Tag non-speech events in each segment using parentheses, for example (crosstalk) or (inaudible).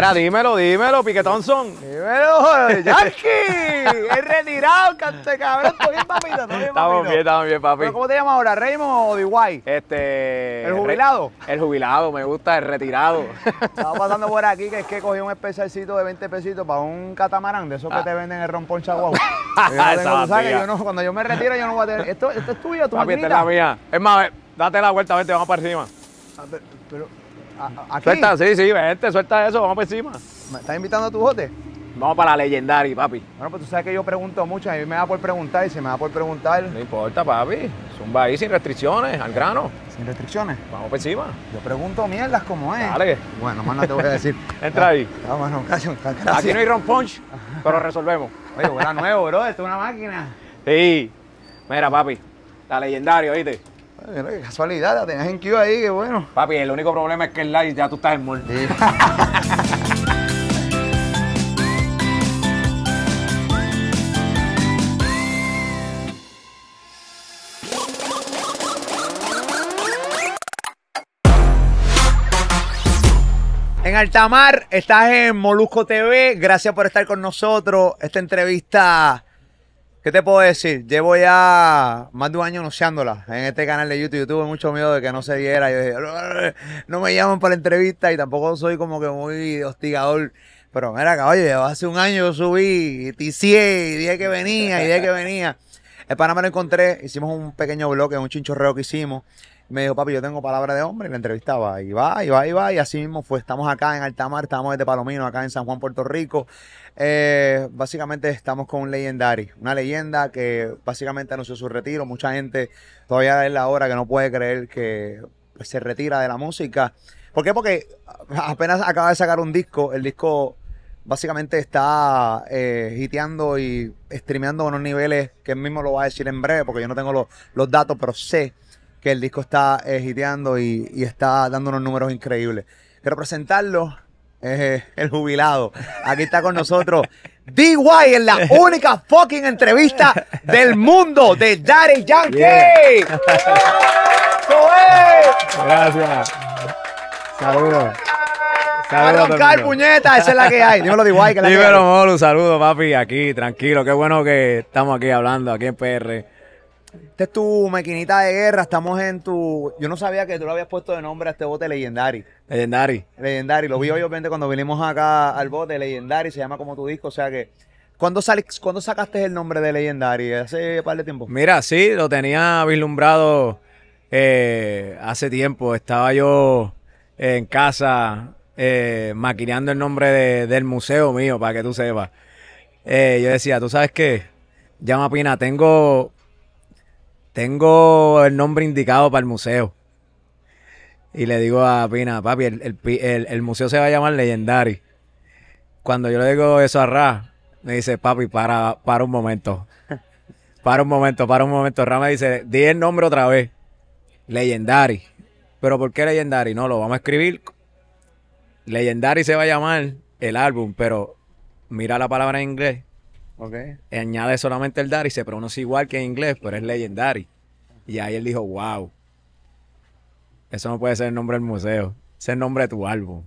Mira, dímelo, dímelo, Pique Thompson. Dímelo, Yankee. Es retirado, cante cabrón. Estoy bien, papito. Estoy bien, Estamos papito. bien, estamos bien, papi. ¿Pero ¿Cómo te llamas ahora? ¿Raymond o DY? Este. ¿El jubilado? el jubilado, me gusta, el retirado. (laughs) Estaba pasando por aquí que es que cogí un especialcito de 20 pesitos para un catamarán de esos que te venden el rompón chaguau. (laughs) Yo no Ah. Yo cuando yo me retiro yo no voy a tener. ¿Esto, esto es tuyo, tu papi, esta es la mía. Es más, date la vuelta, vente, vamos para encima. Ah, pero- pero, a- a- aquí, Suelta, sí, sí, vente, suelta eso, vamos para encima. ¿Me estás invitando a tu bote? Vamos para la Legendary, papi. Bueno, pues tú sabes que yo pregunto mucho, a mí me da por preguntar y si me da por preguntar No importa, papi. Zumba ahí sin restricciones, al grano. sin restricciones. Vamos para encima. Yo pregunto mierdas como es. Dale. Bueno, más no te voy a decir. (laughs) Entra ahí. (laughs) Ah, bueno, gracias. Aquí no hay ron punch, pero resolvemos. (laughs) Oye, huele nuevo, bro. Esto es una máquina. Sí. Mira, papi, la Legendary, ¿oíste? Mira, qué casualidad, la tenías en Q ahí, qué bueno. Papi, el único problema es que el live ya tú estás en mall. En Altamar, estás en Molusco TV. Gracias por estar con nosotros. Esta entrevista, ¿qué te puedo decir? Llevo ya más de un año anunciándola en este canal de YouTube. Yo mucho miedo de que no se diera. Yo dije, no me llaman para la entrevista y tampoco soy como que muy hostigador. Pero mira, caballo, hace un año yo subí, y ticié, y dije que venía, y dije que venía. El pana me lo encontré, hicimos un pequeño bloque, un chinchorreo que hicimos. Me dijo, papi, yo tengo palabra de hombre. Y la entrevistaba. Y va, y va, y va. Y así mismo fue. Estamos acá en Altamar, estamos desde Palomino, acá en San Juan, Puerto Rico. Eh, básicamente estamos con un legendary. Una leyenda que básicamente anunció su retiro. Mucha gente todavía es la hora que no puede creer que pues, se retira de la música. ¿Por qué? Porque apenas acaba de sacar un disco. El disco básicamente está eh, hiteando y streameando a unos niveles que él mismo lo va a decir en breve porque yo no tengo los, los datos, pero sé que el disco está eh, hiteando y, y está dando unos números increíbles. Quiero presentarlo, eh, el jubilado. Aquí está con nosotros (laughs) DY en la única fucking entrevista del mundo de Daddy Yankee. ¡Eso es! Gracias. Saludos. A roncar, puñeta, esa es la que hay. Dímelo, DY, que la que Dímelo. Molu, saludos, papi, aquí, tranquilo. Qué bueno que estamos aquí hablando, aquí en PR. Esta es tu maquinita de guerra, estamos en tu... Yo no sabía que tú le habías puesto de nombre a este bote Legendary. Legendary. Legendary, lo vi hoy obviamente cuando vinimos acá al bote, Legendary, se llama como tu disco, o sea que... ¿Cuándo, sali- ¿cuándo sacaste el nombre de Legendary? ¿Hace un par de tiempo? Mira, sí, lo tenía vislumbrado eh, hace tiempo. Estaba yo en casa eh, maquineando el nombre de- del museo mío, para que tú sepas. Eh, yo decía, ¿tú sabes qué? Llama Pina, tengo, tengo el nombre indicado para el museo. Y le digo a Pina, papi, el, el el museo se va a llamar Legendary. Cuando yo le digo eso a Ra, me dice, papi, para, para un momento. Para un momento, para un momento. Ra me dice, di el nombre otra vez. Legendary. ¿Pero por qué Legendary? No, lo vamos a escribir. Legendary se va a llamar el álbum, pero mira la palabra en inglés. Ok. Añade solamente el Dari, se pronuncia igual que en inglés, pero es Legendary. Y ahí él dijo, wow. Eso no puede ser el nombre del museo. Es el nombre de tu álbum.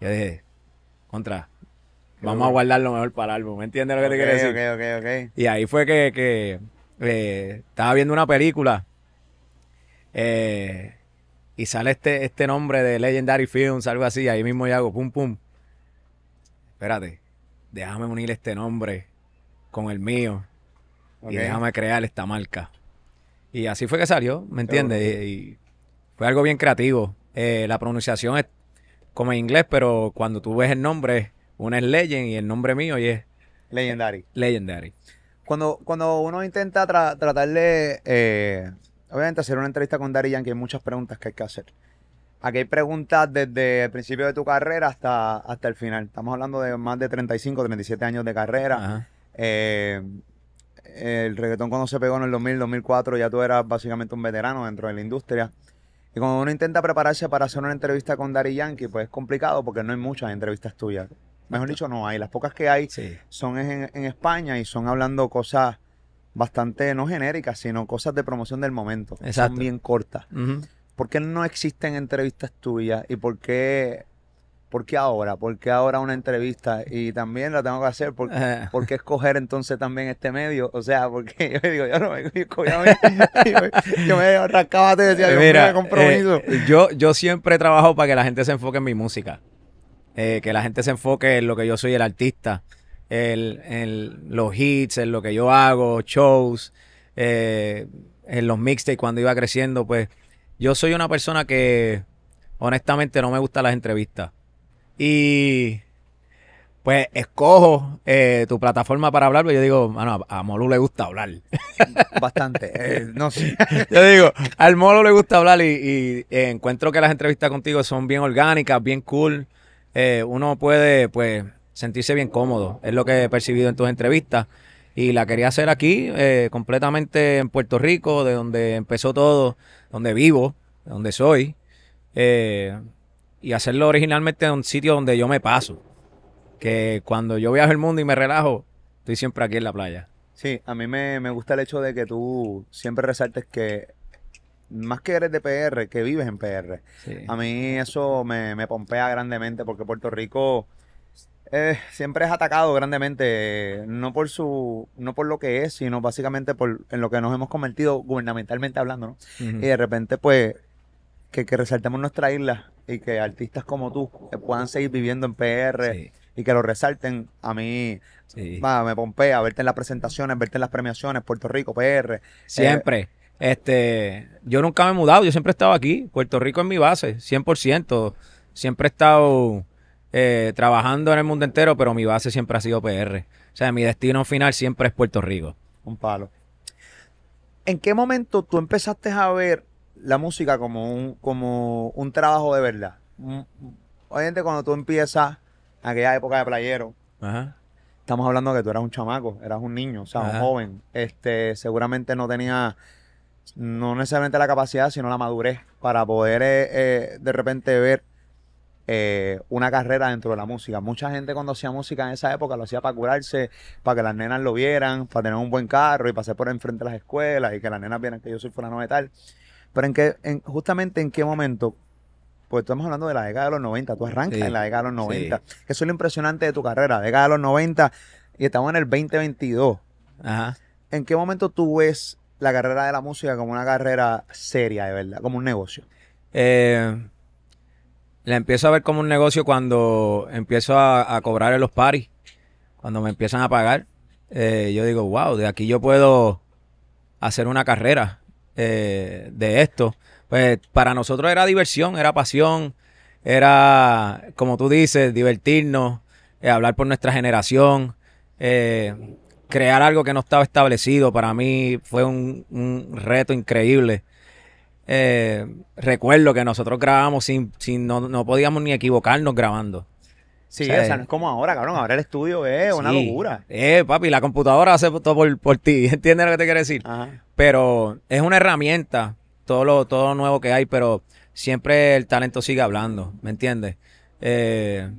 Yo dije, contra. Vamos a guardar lo mejor para el álbum. ¿Me entiendes lo que te quiero decir? Ok, ok, ok. Y ahí fue que, que, eh, estaba viendo una película eh, y sale este, este nombre de Legendary Films, algo así. Ahí mismo yo hago pum pum. Espérate, déjame unir este nombre con el mío y déjame crear esta marca. Y así fue que salió, ¿me entiendes? Y, y fue algo bien creativo. Eh, la pronunciación es como en inglés, pero cuando tú ves el nombre, uno es Legend y el nombre mío y es Legendary. Legendary. Cuando, cuando uno intenta tra- tratar de, eh, obviamente, hacer una entrevista con Daddy Yankee, hay muchas preguntas que hay que hacer. Aquí hay preguntas desde el principio de tu carrera hasta, hasta el final. Estamos hablando de más de 35, 37 años de carrera. Eh, el reggaetón cuando se pegó en el 2000, 2004, ya tú eras básicamente un veterano dentro de la industria. Y cuando uno intenta prepararse para hacer una entrevista con Daddy Yankee, pues es complicado porque no hay muchas entrevistas tuyas. Mejor dicho, no hay. Las pocas que hay Sí. son en, en España y son hablando cosas bastante, no genéricas, sino cosas de promoción del momento. Exacto. Son bien cortas. Ujú. ¿Por qué no existen entrevistas tuyas y por qué ¿por qué ahora? ¿Por qué ahora una entrevista? Y también la tengo que hacer, ¿por, Eh. ¿por qué escoger entonces también este medio? O sea, porque (laughs) yo digo, yo no me yo, (laughs) me- yo, yo me rascaba y decía, Dios mío, Mira, qué compromiso. eh, yo, yo siempre he trabajado para que la gente se enfoque en mi música. Eh, que la gente se enfoque en lo que yo soy el artista. el- en los hits, en lo que yo hago, shows, eh, en los mixtapes cuando iba creciendo. Pues yo soy una persona que honestamente no me gustan las entrevistas. Y pues escojo eh, tu plataforma para hablar, pero yo digo, mano, a, a Molu le gusta hablar. Bastante. eh, no sé. (laughs) Yo digo, al Molo le gusta hablar y, y, eh, encuentro que las entrevistas contigo son bien orgánicas, bien cool. Eh, uno puede, pues, sentirse bien cómodo. Es lo que he percibido en tus entrevistas. Y la quería hacer aquí, eh, completamente en Puerto Rico, de donde empezó todo, donde vivo, de donde soy. Eh, y hacerlo originalmente en un sitio donde yo me paso. Que cuando yo viajo el mundo y me relajo, estoy siempre aquí en la playa. Sí, a mí me, me gusta el hecho de que tú siempre resaltes que más que eres de PR, que vives en PR. Sí. A mí eso me, me pompea grandemente porque Puerto Rico eh, siempre es atacado grandemente, eh, no por su, no por lo que es, sino básicamente por en lo que nos hemos convertido gubernamentalmente hablando, ¿no? Y de repente, pues, que, que resaltemos nuestra isla y que artistas como tú eh, puedan seguir viviendo en PR Sí, y que lo resalten, a mí sí. va, me pompea verte en las presentaciones, verte en las premiaciones, Puerto Rico, PR. Siempre. Este, yo nunca me he mudado, yo siempre he estado aquí. Puerto Rico es mi base, 100%. Siempre he estado eh, trabajando en el mundo entero, pero mi base siempre ha sido PR. O sea, mi destino final siempre es Puerto Rico. Un palo. ¿En qué momento tú empezaste a ver la música como un, como un trabajo de verdad? Un- Obviamente cuando tú empiezas, en aquella época de playero, Ajá. estamos hablando de que tú eras un chamaco, eras un niño, o sea, un joven. Este, seguramente no tenía, no necesariamente la capacidad, sino la madurez para poder eh, eh, de repente ver eh, una carrera dentro de la música. Mucha gente cuando hacía música en esa época lo hacía para curarse, para que las nenas lo vieran, para tener un buen carro y pasar por enfrente de las escuelas y que las nenas vieran que yo soy fulano de tal. Pero en qué, en, justamente en qué momento, pues estamos hablando de la década de los 90, tú arrancas Sí, en la década de los 90. sí. Eso es lo impresionante de tu carrera, década de los 90 y estamos en el 2022. Ajá. ¿En qué momento tú ves la carrera de la música como una carrera seria, de verdad, como un negocio? Eh, la empiezo a ver como un negocio cuando empiezo a, cobrar en los paris, cuando me empiezan a pagar. Eh, yo digo, wow, de aquí yo puedo hacer una carrera eh, de esto. Pues para nosotros era diversión, era pasión, era, como tú dices, divertirnos, eh, hablar por nuestra generación, crear algo que no estaba establecido. Para mí fue un reto increíble. Eh, recuerdo que nosotros grabábamos sin, sin no, no podíamos ni equivocarnos grabando. Sí, O sea, o sea, no es como ahora, cabrón. Ahora el estudio es una locura. Eh, papi, la computadora hace todo por, por ti. (laughs) ¿Entiendes lo que te quiero decir? Ajá. Pero es una herramienta, todo lo, todo lo nuevo que hay, pero siempre el talento sigue hablando, ¿me entiendes? Eh,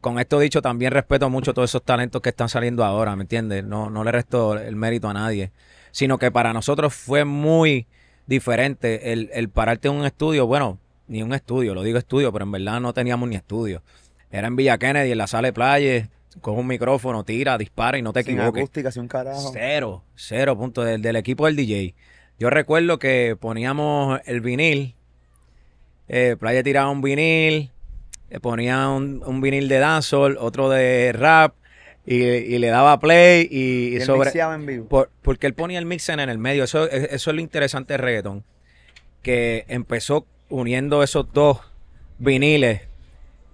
con esto dicho, también respeto mucho todos esos talentos que están saliendo ahora, ¿me entiendes? No, no le resto el mérito a nadie, sino que para nosotros fue muy diferente el, el pararte en un estudio, bueno, ni un estudio, lo digo estudio, pero en verdad no teníamos ni estudio. Era en Villa Kennedy, en la sala de playa, con un micrófono, tira, dispara y no te Sin equivoques. acústica, sin un carajo. Cero, cero punto del, del equipo del DJ. Yo recuerdo que poníamos el vinil, eh, Playa tiraba un vinil, eh, ponía un, un vinil de dancehall, otro de rap, y, y le daba play y, sobre... mixeaba en vivo. por- porque él ponía el mixer en el medio, eso, es- eso es lo interesante del reggaetón, que empezó uniendo esos dos viniles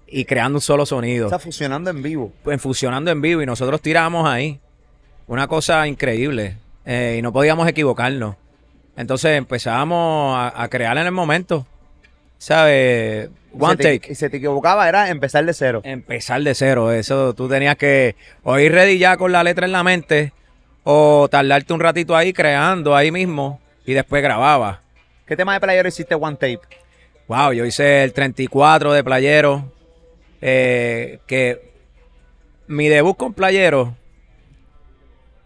y creando un solo sonido Está fusionando en vivo. pues, fusionando en vivo y nosotros tirábamos ahí. Una cosa increíble. eh, y no podíamos equivocarnos. Entonces empezábamos a, a crear en el momento. ¿Sabes? Y One te- take. Y se te equivocaba, era empezar de cero. Empezar de cero. Eso tú tenías que o ir ready ya con la letra en la mente o tardarte un ratito ahí creando ahí mismo y después grababa. ¿Qué tema de playero hiciste one tape? Wow, yo hice el 34 de Playero. eh, que mi debut con Playero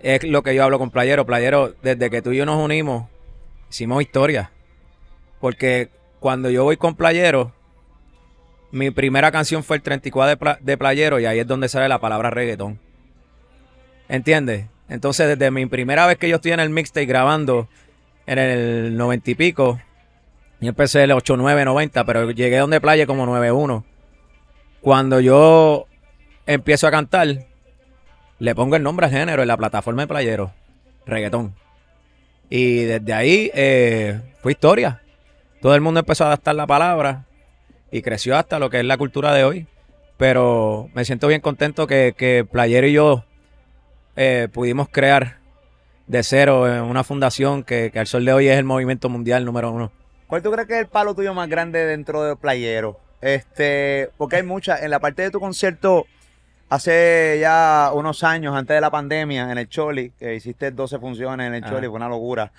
es lo que yo hablo con Playero. Playero, desde que tú y yo nos unimos, hicimos historia. Porque cuando yo voy con Playero, mi primera canción fue el 34 de, pla- de Playero y ahí es donde sale la palabra reggaetón. ¿Entiendes? Entonces, desde mi primera vez que yo estoy en el mixtape grabando en el 90 y pico, yo empecé el 89, 90, pero llegué donde Playa como 91. Cuando yo empiezo a cantar, le pongo el nombre al género en la plataforma de Playero, reggaetón. Y desde ahí eh, fue historia. Todo el mundo empezó a adaptar la palabra y creció hasta lo que es la cultura de hoy. Pero me siento bien contento que, que Playero y yo eh, pudimos crear de cero eh, una fundación que, que al sol de hoy es el movimiento mundial número uno. ¿Cuál tú crees que es el palo tuyo más grande dentro de Playero? Este, porque hay muchas, en la parte de tu concierto, hace ya unos años, antes de la pandemia, en el Choli, que hiciste 12 funciones en el. Choli, fue una locura.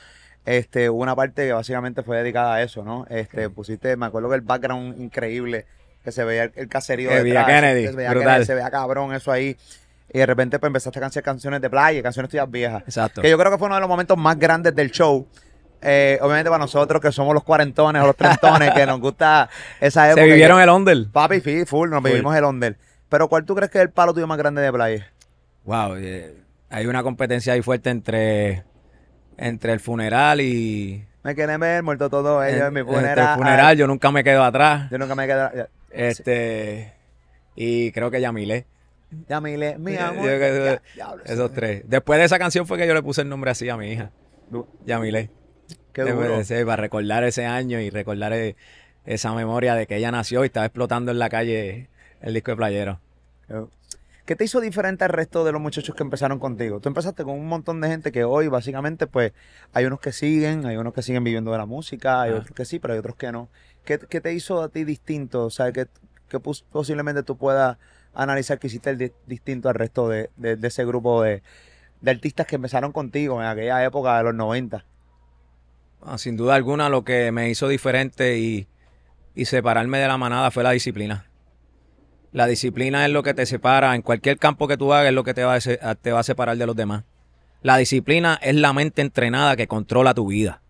Este, hubo una parte que básicamente fue dedicada a eso, ¿no? Este, pusiste, me acuerdo que el background increíble, que se veía el, el caserío Que detrás, Kennedy, que se veía. Kennedy, se veía cabrón eso ahí. Y de repente pues, empezaste a cantar canciones de playa, canciones tuyas viejas. Exacto. Que yo creo que fue uno de los momentos más grandes del show. Eh, obviamente para nosotros que somos los cuarentones o los trentones, que nos gusta esa época. Se vivieron el under. Papi, sí, full, nos Full. vivimos el under. Pero ¿cuál tú crees que es el palo tuyo más grande de playa? Wow, eh, hay una competencia ahí fuerte entre, entre el funeral y. Me quieren ver, muerto todo ellos en mi entre funeral. el funeral, yo nunca me quedo atrás. Yo nunca me quedé. Este. Y creo que Yamile. Ya, Mile, mi amor. yo- yo- ya, Esos tres. Después de esa canción fue que yo le puse el nombre así a mi hija. Yamile. Qué duro. ese, para recordar ese año y recordar eh, esa memoria de que ella nació y estaba explotando en la calle el disco de playero. ¿Qué te hizo diferente al resto de los muchachos que empezaron contigo? Tú empezaste con un montón de gente que hoy básicamente pues hay unos que siguen, hay unos que siguen viviendo de la música, hay Ah. otros que sí, pero hay otros que no. ¿Qué, qué te hizo a ti distinto? O sea, pos- posiblemente tú puedas analizar que hiciste el di- distinto al resto de, de- de ese grupo de, de artistas que empezaron contigo en aquella época de los 90. Ah, sin duda alguna lo que me hizo diferente y, y separarme de la manada fue la disciplina. La disciplina es lo que te separa, en cualquier campo que tú hagas es lo que te va a, te va a separar de los demás. La disciplina es la mente entrenada que controla tu vida.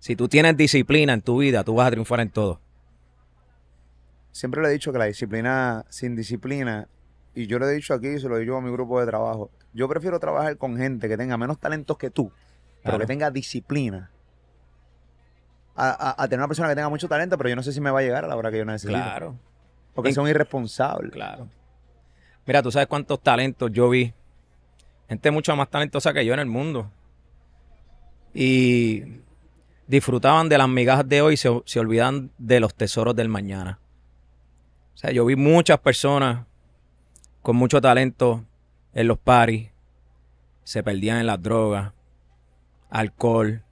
Si tú tienes disciplina en tu vida, tú vas a triunfar en todo. Siempre le he dicho que la disciplina sin disciplina, y yo lo he dicho aquí se lo digo a mi grupo de trabajo, yo prefiero trabajar con gente que tenga menos talentos que tú, pero Claro. que tenga disciplina. A, a- a tener una persona que tenga mucho talento, pero yo no sé si me va a llegar a la hora que yo necesito. Claro. Porque son irresponsables. Claro. Mira, tú sabes cuántos talentos yo vi. Gente mucho más talentosa que yo en el mundo. Y disfrutaban de las migajas de hoy y se, se olvidan de los tesoros del mañana. O sea, yo vi muchas personas con mucho talento en los paris. Se perdían en las drogas, alcohol,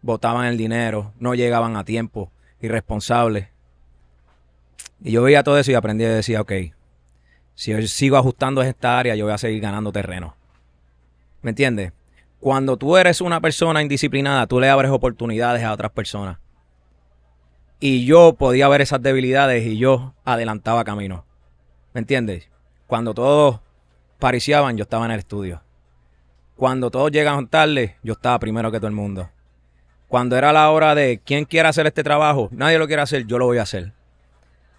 botaban el dinero, no llegaban a tiempo, irresponsables. Y yo veía todo eso y aprendí y decía, ok, si yo sigo ajustando esta área, yo voy a seguir ganando terreno. ¿Me entiendes? Cuando tú eres una persona indisciplinada, tú le abres oportunidades a otras personas. Y yo podía ver esas debilidades y yo adelantaba camino. ¿Me entiendes? Cuando todos pariciaban, yo estaba en el estudio. Cuando todos llegaban tarde, yo estaba primero que todo el mundo. Cuando era la hora de quién quiere hacer este trabajo, nadie lo quiere hacer, yo lo voy a hacer.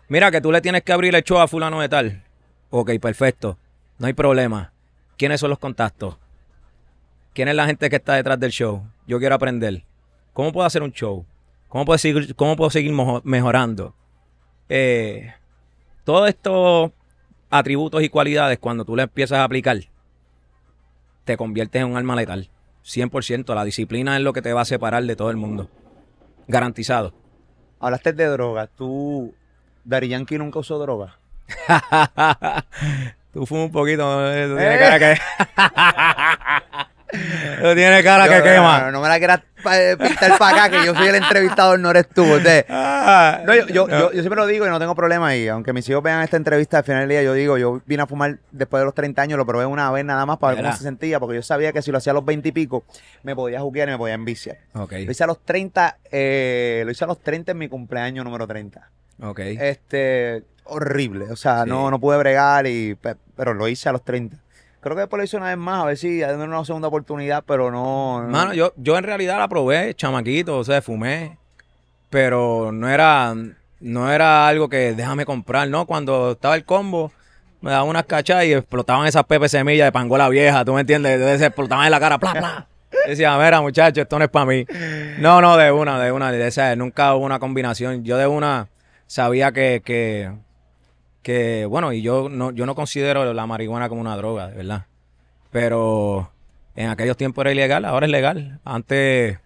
Mira que tú le tienes que abrir el show a fulano de tal. Ok, perfecto. No hay problema. ¿Quiénes son los contactos? ¿Quién es la gente que está detrás del show? Yo quiero aprender. ¿Cómo puedo hacer un show? ¿Cómo puedo seguir, cómo puedo seguir mejorando? Eh, todos estos atributos y cualidades, cuando tú le empiezas a aplicar, te conviertes en un alma letal. 100%. La disciplina es lo que te va a separar de todo el mundo. Garantizado. Hablaste de droga. ¿Tú, Dari Yankee nunca usó droga? (laughs) Tú fumas un poquito, eh, tú Eh. tienes cara que. (laughs) tú tienes cara que Yo- quema. No, no me la quieras eh, pintar para acá, que yo soy el entrevistador, no eres tú. Usted. (laughs) Ah, No, yo, yo, no. yo- yo siempre lo digo y no tengo problema ahí. Aunque mis hijos vean esta entrevista al final del día, yo digo, yo vine a fumar después de los 30 años, lo probé una vez nada más para ver cómo se sentía, porque yo sabía que si lo hacía a los 20 y pico, me podía juguear y me podía enviciar. Lo hice a los 30, eh, lo hice a los 30 en mi cumpleaños número 30. Ok. Este, horrible. O sea, Sí. no, no pude bregar, y, pe- pero lo hice a los 30. Creo que después lo hice una vez más, a ver si dándole una segunda oportunidad, pero no. no- Mano, yo, yo en realidad la probé, chamaquito, o sea, fumé. Pero no era. no era algo que déjame comprar, ¿no? Cuando estaba el combo, me daban unas cachas y explotaban esas pepe semillas de pangola vieja, ¿tú me entiendes? Entonces se explotaban en la cara, ¡pla, pla! (laughs) Decía, mira, muchacho, esto no es para mí. No, no, de una, de una, de esa, nunca hubo una combinación. Yo de una sabía que, que, que bueno, y yo no, yo no considero la marihuana como una droga, de verdad. Pero en aquellos tiempos era ilegal, ahora es legal. Antes,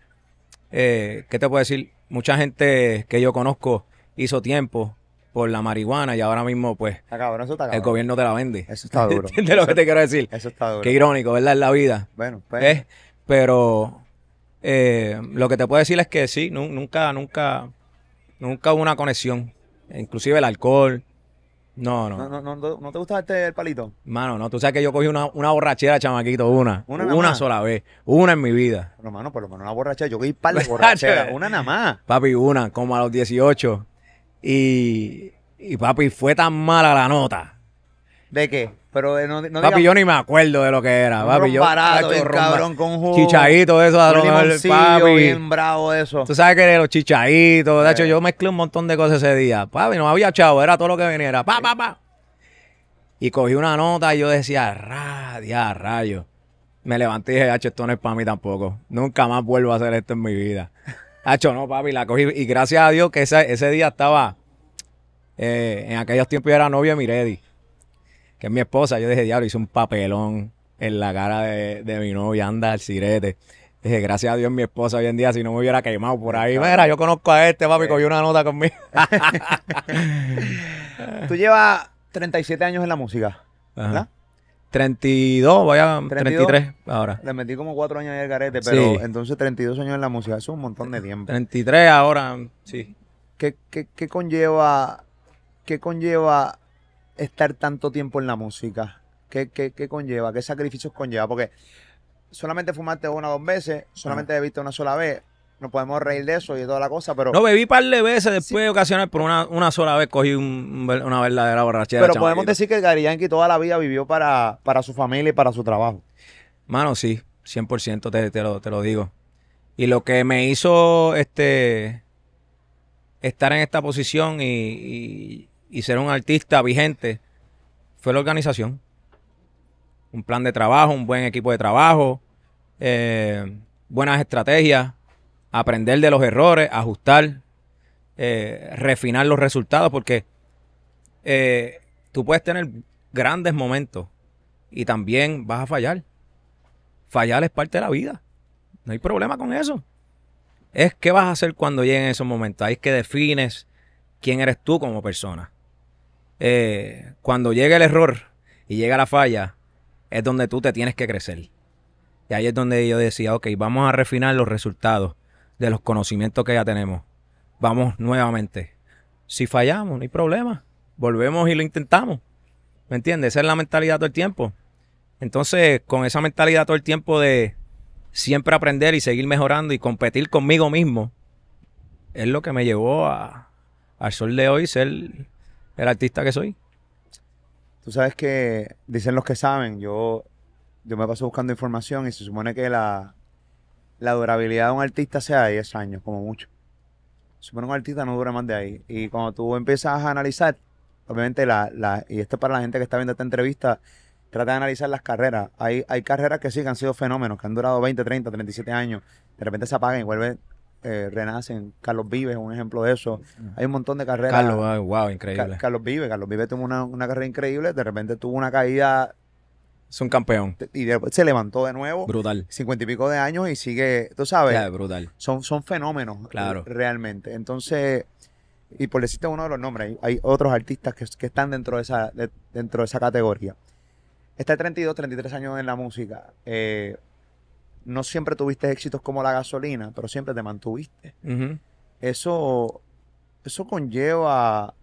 eh, ¿qué te puedo decir? Mucha gente que yo conozco hizo tiempo por la marihuana y ahora mismo, pues, Está cabrón, eso está el cabrón. gobierno te la vende. Eso está duro. (laughs) ¿Entiendes lo que te quiero decir? Eso está duro. Qué irónico, ¿verdad? En la vida. Bueno, pues. Pero eh, lo que te puedo decir es que sí, nu- nunca, nunca, nunca hubo una conexión. Inclusive el alcohol. No, no. No, no, no, no, ¿no te gusta este el palito? Mano, no. Tú sabes que yo cogí una, una borrachera, chamaquito, una. Una sola vez. Una en mi vida. Pero, mano, por lo menos una borrachera. Yo que par de (laughs) borrachera. Una nada más. Papi, una, como a los 18. Y, y papi, fue tan mala la nota. ¿De qué? Pero eh, no, no papi, yo ni me acuerdo de lo que era. un Papi, yo. barato, ron cabrón, con jugo. Chichadito, eso, un limoncillo papi. bien bravo eso. Tú sabes que los chichaditos, de hecho, Eh. yo mezclé un montón de cosas ese día. Papi, no había chavo, era todo lo que viniera. Pa, pa, pa. Y cogí una nota y yo decía, radia, rayo. Me levanté y dije, hacho, esto no es para mí tampoco. Nunca más vuelvo a hacer esto en mi vida. (laughs) Hacho, no, papi, la cogí. Y gracias a Dios que ese, ese día estaba, eh, en aquellos tiempos yo era novio de Miredi, que es mi esposa. Yo dije, diablo, hice un papelón en la cara de, de mi novia, anda al sirete. Dije, gracias a Dios mi esposa hoy en día, si no me hubiera quemado por ahí. Mira, yo conozco a este, papi, cogió una nota conmigo. (laughs) Tú llevas 37 años en la música, Ajá. ¿verdad? 32, voy a 32. 33 ahora. Le metí como cuatro años en el garete, pero Sí. entonces 32 años en la música. Eso es un montón de tiempo. 33 ahora, sí. ¿Qué, qué, qué conlleva, qué conlleva estar tanto tiempo en la música? ¿Qué, qué, qué conlleva? ¿Qué sacrificios conlleva? Porque solamente fumaste una o dos veces, solamente bebiste una sola vez. No podemos reír de eso y de toda la cosa, pero, No, bebí un par de veces después de ocasiones, pero una, una sola vez cogí un- una verdadera borrachera. pero podemos decir que Gary Yankee toda la vida vivió para, para su familia y para su trabajo. Mano, sí, 100% te, te, lo, te lo digo. Y lo que me hizo este estar en esta posición y, y- y ser un artista vigente fue la organización. Un plan de trabajo, un buen equipo de trabajo, eh, buenas estrategias, aprender de los errores, ajustar, eh, refinar los resultados, porque eh, tú puedes tener grandes momentos y también vas a fallar fallar es parte de la vida. No hay problema con eso. Es qué vas a hacer cuando lleguen esos momentos. Ahí es que defines quién eres tú como persona. Eh, cuando llega el error y llega la falla, es donde tú te tienes que crecer. Y ahí es donde yo decía, ok, vamos a refinar los resultados de los conocimientos que ya tenemos. Vamos nuevamente. Si fallamos, no hay problema. Volvemos y lo intentamos. ¿Me entiendes? Esa es la mentalidad todo el tiempo. Entonces, con esa mentalidad todo el tiempo de siempre aprender y seguir mejorando y competir conmigo mismo, es lo que me llevó a, al sol de hoy ser el artista que soy. Tú sabes que dicen los que saben, yo, yo me paso buscando información y se supone que la, la durabilidad de un artista sea de 10 años, como mucho. Se supone que un artista no dura más de ahí. Y cuando tú empiezas a analizar, obviamente, la, la, y esto es para la gente que está viendo esta entrevista, trata de analizar las carreras. Hay, hay carreras que sí que han sido fenómenos, que han durado 20, 30, 37 años. De repente se apagan y vuelven, eh, renacen. Carlos Vives es un ejemplo de eso. Hay un montón de carreras. Carlos, wow, Ca- increíble. Carlos Vives, Carlos Vives tuvo una, una carrera increíble, de repente tuvo una caída Es un campeón. y después se levantó de nuevo, Brutal. cincuenta y pico de años y sigue, tú sabes, Ya, brutal. son, son fenómenos Claro. eh, realmente. Entonces, y por decirte uno de los nombres, hay, hay otros artistas que, que están dentro de, esa, de- dentro de esa categoría. Está 32, 33 años en la música. eh, no siempre tuviste éxitos como la gasolina, pero siempre te mantuviste eso, eso conlleva, o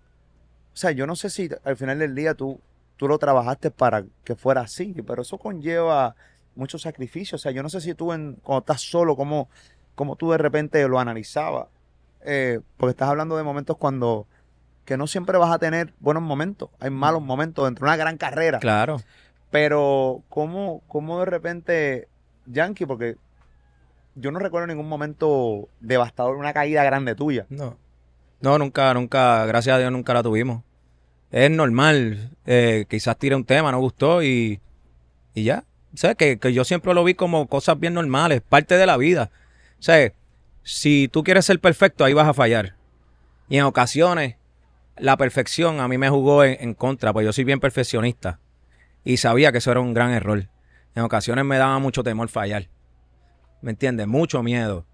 sea, yo no sé si al final del día tú, tú lo trabajaste para que fuera así, pero eso conlleva mucho sacrificio. O sea, yo no sé si tú en, cuando estás solo, cómo, cómo tú de repente lo analizabas. Eh, porque estás hablando de momentos cuando que no siempre vas a tener buenos momentos. Hay malos momentos dentro de una gran carrera. Claro. Pero, ¿cómo, cómo de repente, Yankee? Porque yo no recuerdo ningún momento devastador, una caída grande tuya. No. No, nunca, nunca, gracias a Dios nunca la tuvimos. Es normal, eh, quizás tire un tema, no gustó y, y ya. O sea, que, que yo siempre lo vi como cosas bien normales, parte de la vida. O sea, si tú quieres ser perfecto, ahí vas a fallar. Y en ocasiones, la perfección a mí me jugó en, en contra, pues yo soy bien perfeccionista. Y sabía que eso era un gran error. En ocasiones me daba mucho temor fallar. ¿Me entiendes? Mucho miedo.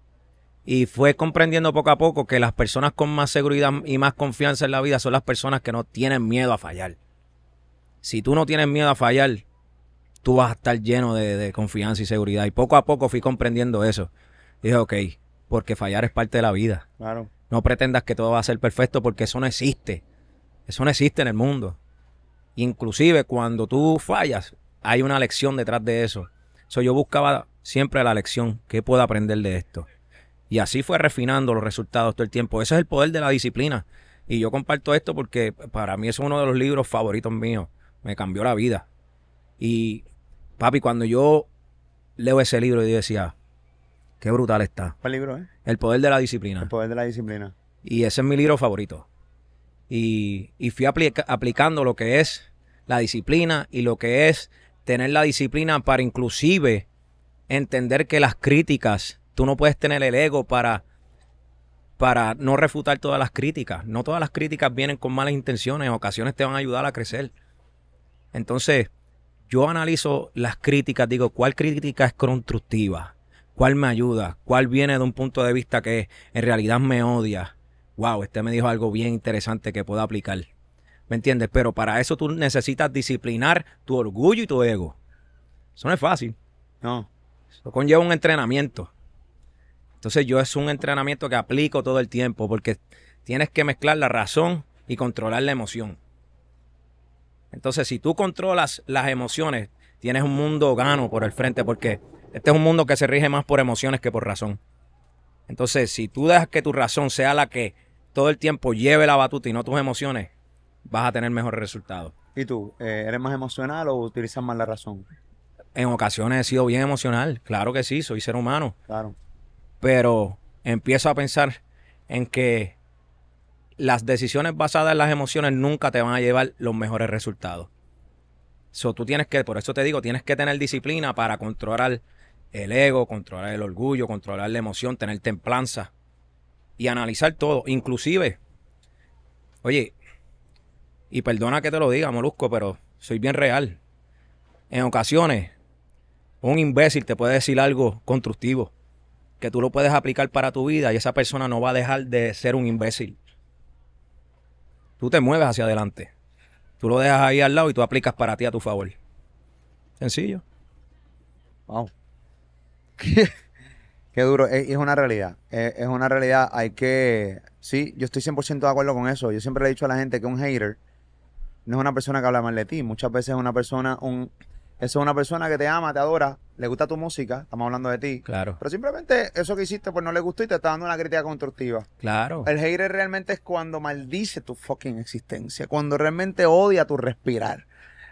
Y fue comprendiendo poco a poco que las personas con más seguridad y más confianza en la vida son las personas que no tienen miedo a fallar. Si tú no tienes miedo a fallar, tú vas a estar lleno de, de confianza y seguridad. Y poco a poco fui comprendiendo eso. Y dije, ok, porque fallar es parte de la vida. Claro. No pretendas que todo va a ser perfecto porque eso no existe. Eso no existe en el mundo. Inclusive cuando tú fallas, hay una lección detrás de eso. So, yo buscaba siempre la lección, ¿qué puedo aprender de esto? Y así fue refinando los resultados todo el tiempo. Ese es el poder de la disciplina. Y yo comparto esto porque para mí es uno de los libros favoritos míos. Me cambió la vida. Y, papi, cuando yo leo ese libro, yo decía, qué brutal está. ¿Cuál libro, eh? El poder de la disciplina. El poder de la disciplina. Y ese es mi libro favorito. Y, y fui aplica- aplicando lo que es la disciplina y lo que es tener la disciplina para inclusive entender que las críticas, tú no puedes tener el ego para, para no refutar todas las críticas. No todas las críticas vienen con malas intenciones, en ocasiones te van a ayudar a crecer. Entonces, yo analizo las críticas, digo, ¿cuál crítica es constructiva? ¿Cuál me ayuda? ¿Cuál viene de un punto de vista que en realidad me odia? Wow, este me dijo algo bien interesante que puedo aplicar. ¿Me entiendes? Pero para eso tú necesitas disciplinar tu orgullo y tu ego. Eso no es fácil. No. Eso conlleva un entrenamiento. Entonces yo es un entrenamiento que aplico todo el tiempo porque tienes que mezclar la razón y controlar la emoción. Entonces si tú controlas las emociones, tienes un mundo gano por el frente porque este es un mundo que se rige más por emociones que por razón. Entonces si tú dejas que tu razón sea la que todo el tiempo lleve la batuta y no tus emociones, vas a tener mejores resultados. ¿Y tú? eh, ¿Eres más emocional o utilizas más la razón? En ocasiones he sido bien emocional, claro que sí, soy ser humano. Claro. pero empiezo a pensar en que las decisiones basadas en las emociones nunca te van a llevar los mejores resultados. So, tú tienes que, por eso te digo, tienes que tener disciplina para controlar el ego, controlar el orgullo, controlar la emoción, tener templanza y analizar todo, inclusive, oye, y perdona que te lo diga, Molusco, pero soy bien real. En ocasiones, un imbécil te puede decir algo constructivo que tú lo puedes aplicar para tu vida y esa persona no va a dejar de ser un imbécil. Tú te mueves hacia adelante. Tú lo dejas ahí al lado y tú aplicas para ti a tu favor. Sencillo. Wow. (laughs) Qué, duro. Es, es una realidad. Es, es una realidad. Hay que. Sí, yo estoy 100% de acuerdo con eso. Yo siempre le he dicho a la gente que un hater no es una persona que habla mal de ti. Muchas veces es una persona. Un, eso es una persona que te ama, te adora, le gusta tu música. Estamos hablando de ti. Claro. Pero simplemente eso que hiciste, pues no le gustó y te está dando una crítica constructiva. Claro. El hater realmente es cuando maldice tu fucking existencia, cuando realmente odia tu respirar.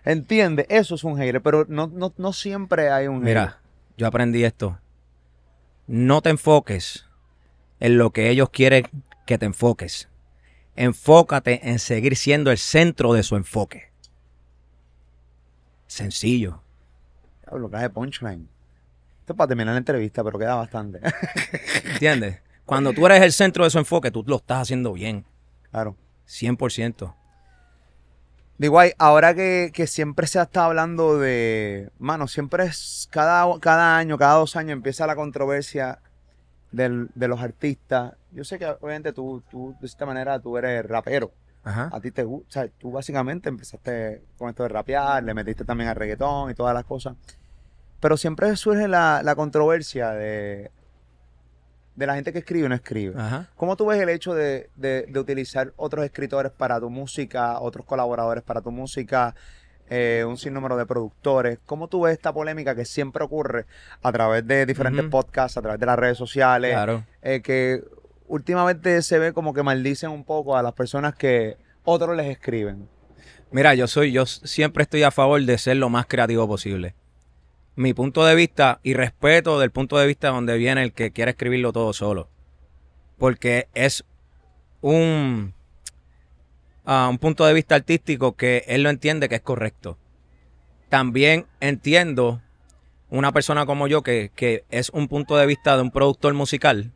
¿Entiendes? Eso es un hater, pero no, no, no siempre hay un hater. Mira, yo aprendí esto. No te enfoques en lo que ellos quieren que te enfoques. Enfócate en seguir siendo el centro de su enfoque. Sencillo. Diablo, cae punchline. Esto es para terminar la entrevista, pero queda bastante. (laughs) ¿Entiendes? Cuando tú eres el centro de su enfoque, tú lo estás haciendo bien. claro. 100%. Digo, ahora que, que siempre se ha estado hablando de. Mano, siempre es. Cada, cada año, cada dos años empieza la controversia del- de los artistas. Yo sé que obviamente tú, tú, de esta manera, tú eres rapero. Ajá. A ti te gusta. O sea, tú básicamente empezaste con esto de rapear, le metiste también al reggaetón y todas las cosas. Pero siempre surge la, la controversia de, de la gente que escribe y no escribe. Ajá. ¿Cómo tú ves el hecho de, de- de utilizar otros escritores para tu música, otros colaboradores para tu música, eh, un sinnúmero de productores? ¿Cómo tú ves esta polémica que siempre ocurre a través de diferentes podcasts, a través de las redes sociales, Claro. eh, que últimamente se ve como que maldicen un poco a las personas que otros les escriben? Mira, yo soy, yo siempre estoy a favor de ser lo más creativo posible. Mi punto de vista y respeto del punto de vista donde viene el que quiere escribirlo todo solo. Porque es un, ah, un punto de vista artístico que él lo entiende que es correcto. También entiendo una persona como yo que, que es un punto de vista de un productor musical,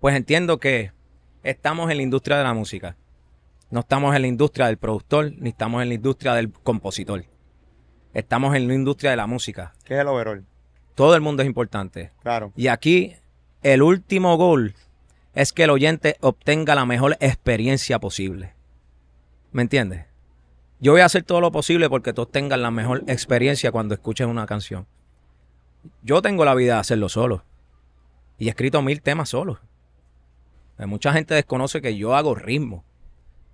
pues entiendo que estamos en la industria de la música. No estamos en la industria del productor, ni estamos en la industria del compositor. Estamos en la industria de la música. ¿Qué es el overall? Todo el mundo es importante. Claro. Y aquí el último gol es que el oyente obtenga la mejor experiencia posible. ¿Me entiendes? Yo voy a hacer todo lo posible porque todos tengan la mejor experiencia cuando escuchen una canción. Yo tengo la vida de hacerlo solo. Y he escrito mil temas solo. Eh, Mucha gente desconoce que yo hago ritmo.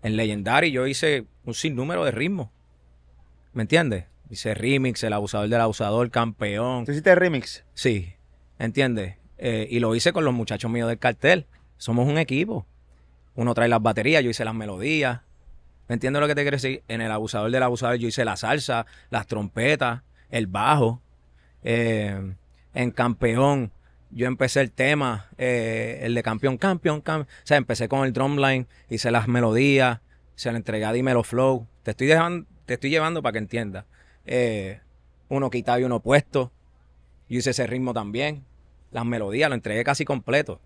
En Legendary yo hice un sinnúmero de ritmos. ¿Me entiendes? Hice remix, el abusador del abusador, campeón. ¿Tú hiciste remix? Sí, ¿entiendes? Eh, y lo hice con los muchachos míos del cartel. Somos un equipo. Uno trae las baterías, yo hice las melodías. ¿Me entiendes lo que te quiero decir? En el abusador del abusador yo hice la salsa, las trompetas, el bajo. Eh, en campeón yo empecé el tema, eh, el de campeón, campeón, campeón. O sea, empecé con el drumline, hice las melodías, se lo entregué a Dímelo Flow. Te estoy, dejando, te estoy llevando para que entiendas. Eh, uno quitado y uno puesto. Yo hice ese ritmo también. Las melodías lo entregué casi completo.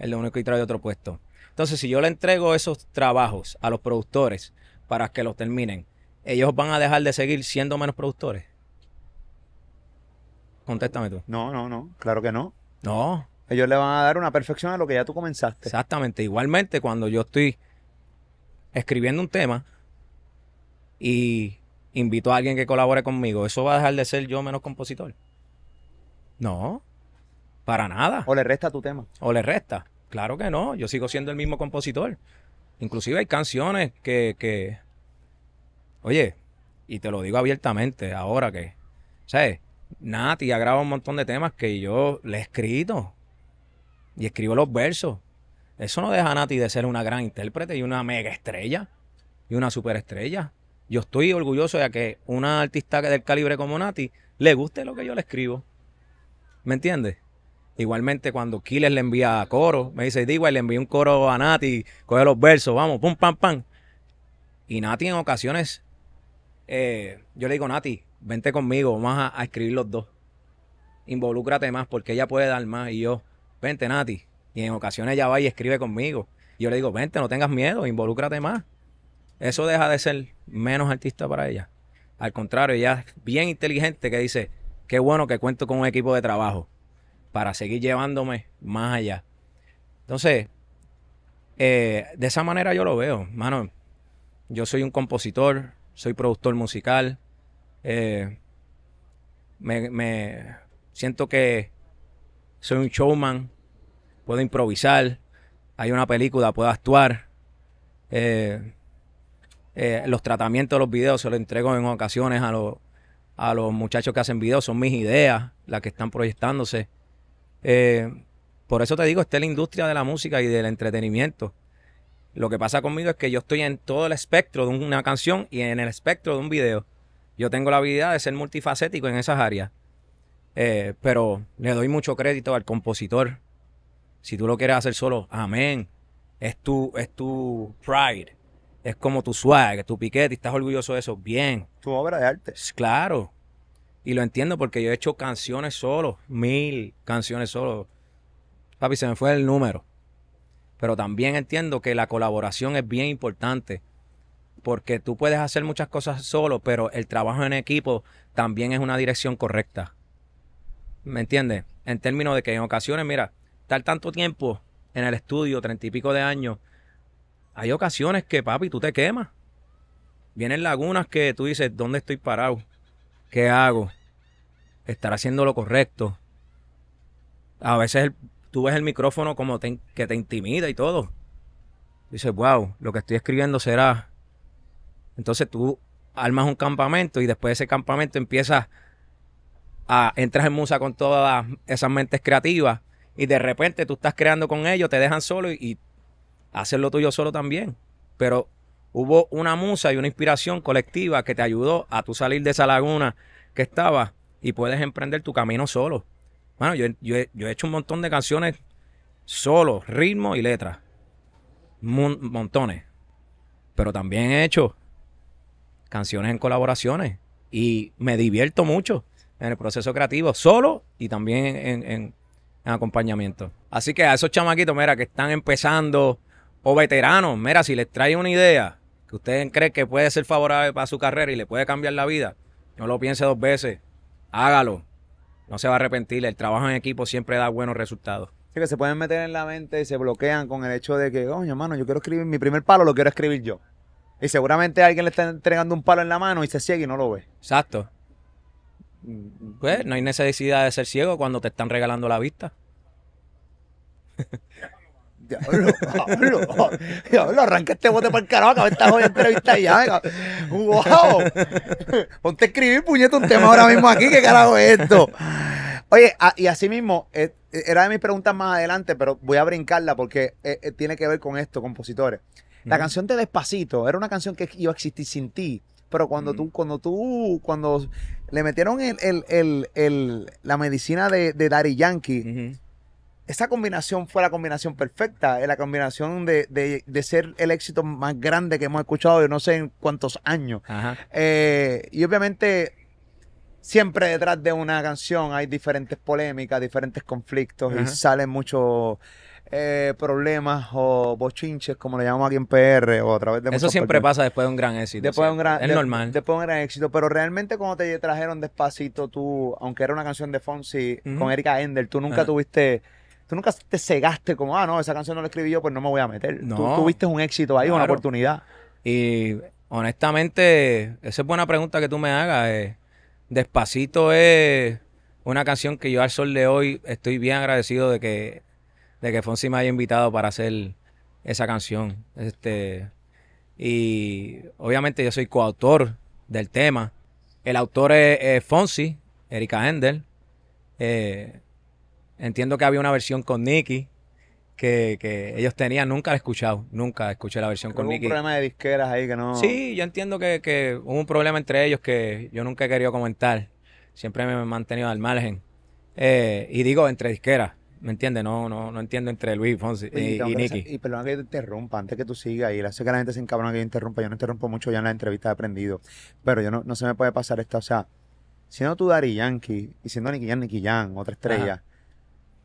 El de uno quitado y otro puesto. Entonces, si yo le entrego esos trabajos a los productores para que los terminen, ellos van a dejar de seguir siendo menos productores. Contéstame tú. No, no, no. Claro que no. No, Ellos le van a dar una perfección a lo que ya tú comenzaste. Exactamente. Igualmente, cuando yo estoy escribiendo un tema y invito a alguien que colabore conmigo, ¿eso va a dejar de ser yo menos compositor? No, para nada. O le resta tu tema. ¿O le resta? Claro que no, yo sigo siendo el mismo compositor. Inclusive hay canciones que, que oye, y te lo digo abiertamente ahora que, ¿sabes? Nati ha grabado un montón de temas que yo le he escrito y escribo los versos. Eso no deja a Nati de ser una gran intérprete y una mega estrella y una superestrella. Yo estoy orgulloso de que una artista del calibre como Nati le guste lo que yo le escribo. ¿Me entiendes? Igualmente cuando Killer le envía coro, me dice, digo, le envío un coro a Nati, coge los versos, vamos, pum, pam, pam. Y Nati en ocasiones, eh, yo le digo, Nati, vente conmigo, vamos a, a escribir los dos. Involúcrate más porque ella puede dar más. Y yo, vente, Nati. Y en ocasiones ella va y escribe conmigo. Y yo le digo, vente, no tengas miedo, involúcrate más. Eso deja de ser menos artista para ella. Al contrario, ella es bien inteligente que dice, qué bueno que cuento con un equipo de trabajo para seguir llevándome más allá. Entonces, eh, de esa manera yo lo veo, mano. Yo soy un compositor, soy productor musical. Eh, me, siento que soy un showman, puedo improvisar. Hay una película, puedo actuar. Eh, eh, los tratamientos de los videos se los entrego en ocasiones a los, a los muchachos que hacen videos. Son mis ideas las que están proyectándose. Por eso te digo, esta es la industria de la música y del entretenimiento. Lo que pasa conmigo es que yo estoy en todo el espectro de una canción y en el espectro de un video. Yo tengo la habilidad de ser multifacético en esas áreas. Eh, pero le doy mucho crédito al compositor. Si tú lo quieres hacer solo, amén. Es tu, es tu pride. Es como tu swag, tu piquete y estás orgulloso de eso. Bien. Tu obra de arte. Claro. Y lo entiendo porque yo he hecho canciones solo, mil canciones solo. Papi, se me fue el número. Pero también entiendo que la colaboración es bien importante. Porque tú puedes hacer muchas cosas solo, pero el trabajo en equipo también es una dirección correcta. ¿Me entiendes? En términos de que en ocasiones, mira, estar tanto tiempo en el estudio, treinta y pico de años, hay ocasiones que, papi, tú te quemas. Vienen lagunas que tú dices, ¿dónde estoy parado? ¿Qué hago? ¿Estar haciendo lo correcto? A veces tú ves el micrófono como que te intimida y todo. Dices, wow, lo que estoy escribiendo será. Entonces tú armas un campamento y después de ese campamento empiezas a entras en musa con todas esas mentes creativas y de repente tú estás creando con ellos, te dejan solo y, y haces lo tuyo solo también. Pero hubo una musa y una inspiración colectiva que te ayudó a tú salir de esa laguna que estaba y puedes emprender tu camino solo. Bueno, yo, yo yo he hecho un montón de canciones solo, ritmo y letra. mon- montones. Pero también he hecho canciones en colaboraciones y me divierto mucho en el proceso creativo, solo y también en, en- en acompañamiento. Así que a esos chamaquitos, mira, que están empezando o veteranos, mira, si les trae una idea que ustedes creen que puede ser favorable para su carrera y le puede cambiar la vida, no lo piense dos veces, hágalo. No se va a arrepentir, el trabajo en equipo siempre da buenos resultados. Sí, que se pueden meter en la mente y se bloquean con el hecho de que, coño, hermano, yo quiero escribir mi primer palo, lo quiero escribir yo. Y seguramente alguien le está entregando un palo en la mano y se ciega y no lo ve. Exacto. Pues no hay necesidad de ser ciego cuando te están regalando la vista. (laughs) Diablo, diablo, (laughs) diablo, arranca este bote para el carajo, acaba esta jodida entrevista ya. ¡Wow! (laughs) Ponte a escribir, puñeta, un tema ahora mismo aquí, ¿qué carajo es esto? Oye, a- y así mismo, eh, era de mis preguntas más adelante, pero voy a brincarla porque eh, eh, tiene que ver con esto, compositores. La canción de Despacito era una canción que iba a existir sin ti, pero cuando tú, cuando tú, cuando le metieron el, el- el- el- la medicina de, de Daddy Yankee, esa combinación fue la combinación perfecta, eh, la combinación de, de- de ser el éxito más grande que hemos escuchado de no sé en cuántos años. Eh, y obviamente siempre detrás de una canción hay diferentes polémicas, diferentes conflictos y salen muchos eh, problemas o bochinches, como le llamamos aquí en PR o a través de Eso siempre pasa después de un gran éxito. Después de un gran, es de- normal. Después de un gran éxito. Pero realmente cuando te trajeron despacito, tú, aunque era una canción de Fonsi con Erika Ender, tú nunca tuviste, tú nunca te cegaste como, ah, no, esa canción no la escribí yo, pues no me voy a meter. Tú tuviste un éxito ahí, una oportunidad. Y honestamente, esa es buena pregunta que tú me hagas. eh. Despacito es una canción que yo al sol de hoy estoy bien agradecido de que, de que Fonsi me haya invitado para hacer esa canción. Este, y obviamente yo soy coautor del tema. El autor es, es Fonsi, Erika Ender. Eh, entiendo que había una versión con Nicky que, que ellos tenían, nunca la he escuchado, nunca escuché la versión Creo con que hubo un Nicky. problema de disqueras ahí que no. Sí, yo entiendo que, que hubo un problema entre ellos que yo nunca he querido comentar. Siempre me he mantenido al margen. Eh, y digo entre disqueras, ¿me entiendes? No, no, no entiendo entre Luis Fonsi y, tengo y que Nicky. Y perdona que te interrumpa, antes que tú sigas, y sé que la gente se encabrona que yo interrumpa, yo no interrumpo mucho ya en la entrevista he aprendido, pero yo no, no se me puede pasar esta, o sea, siendo tú Dari Yankee y siendo Nicky Jam, Nicky Jam, otra estrella,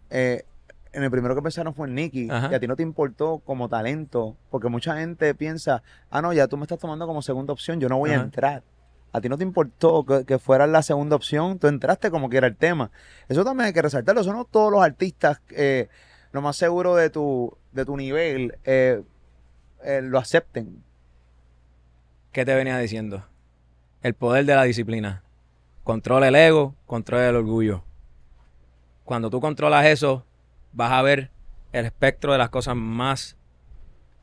eh, en el primero que pensaron fue en Nicky, Ajá. y a ti no te importó como talento, porque mucha gente piensa, ah, no, ya tú me estás tomando como segunda opción, yo no voy a entrar. A ti no te importó que, que fueras la segunda opción, tú entraste como que era el tema. Eso también hay que resaltarlo, eso no todos los artistas, eh, lo más seguro de tu, de tu nivel, eh, eh, lo acepten. ¿Qué te venía diciendo? El poder de la disciplina. Controla el ego, controla el orgullo. Cuando tú controlas eso, vas a ver el espectro de las cosas más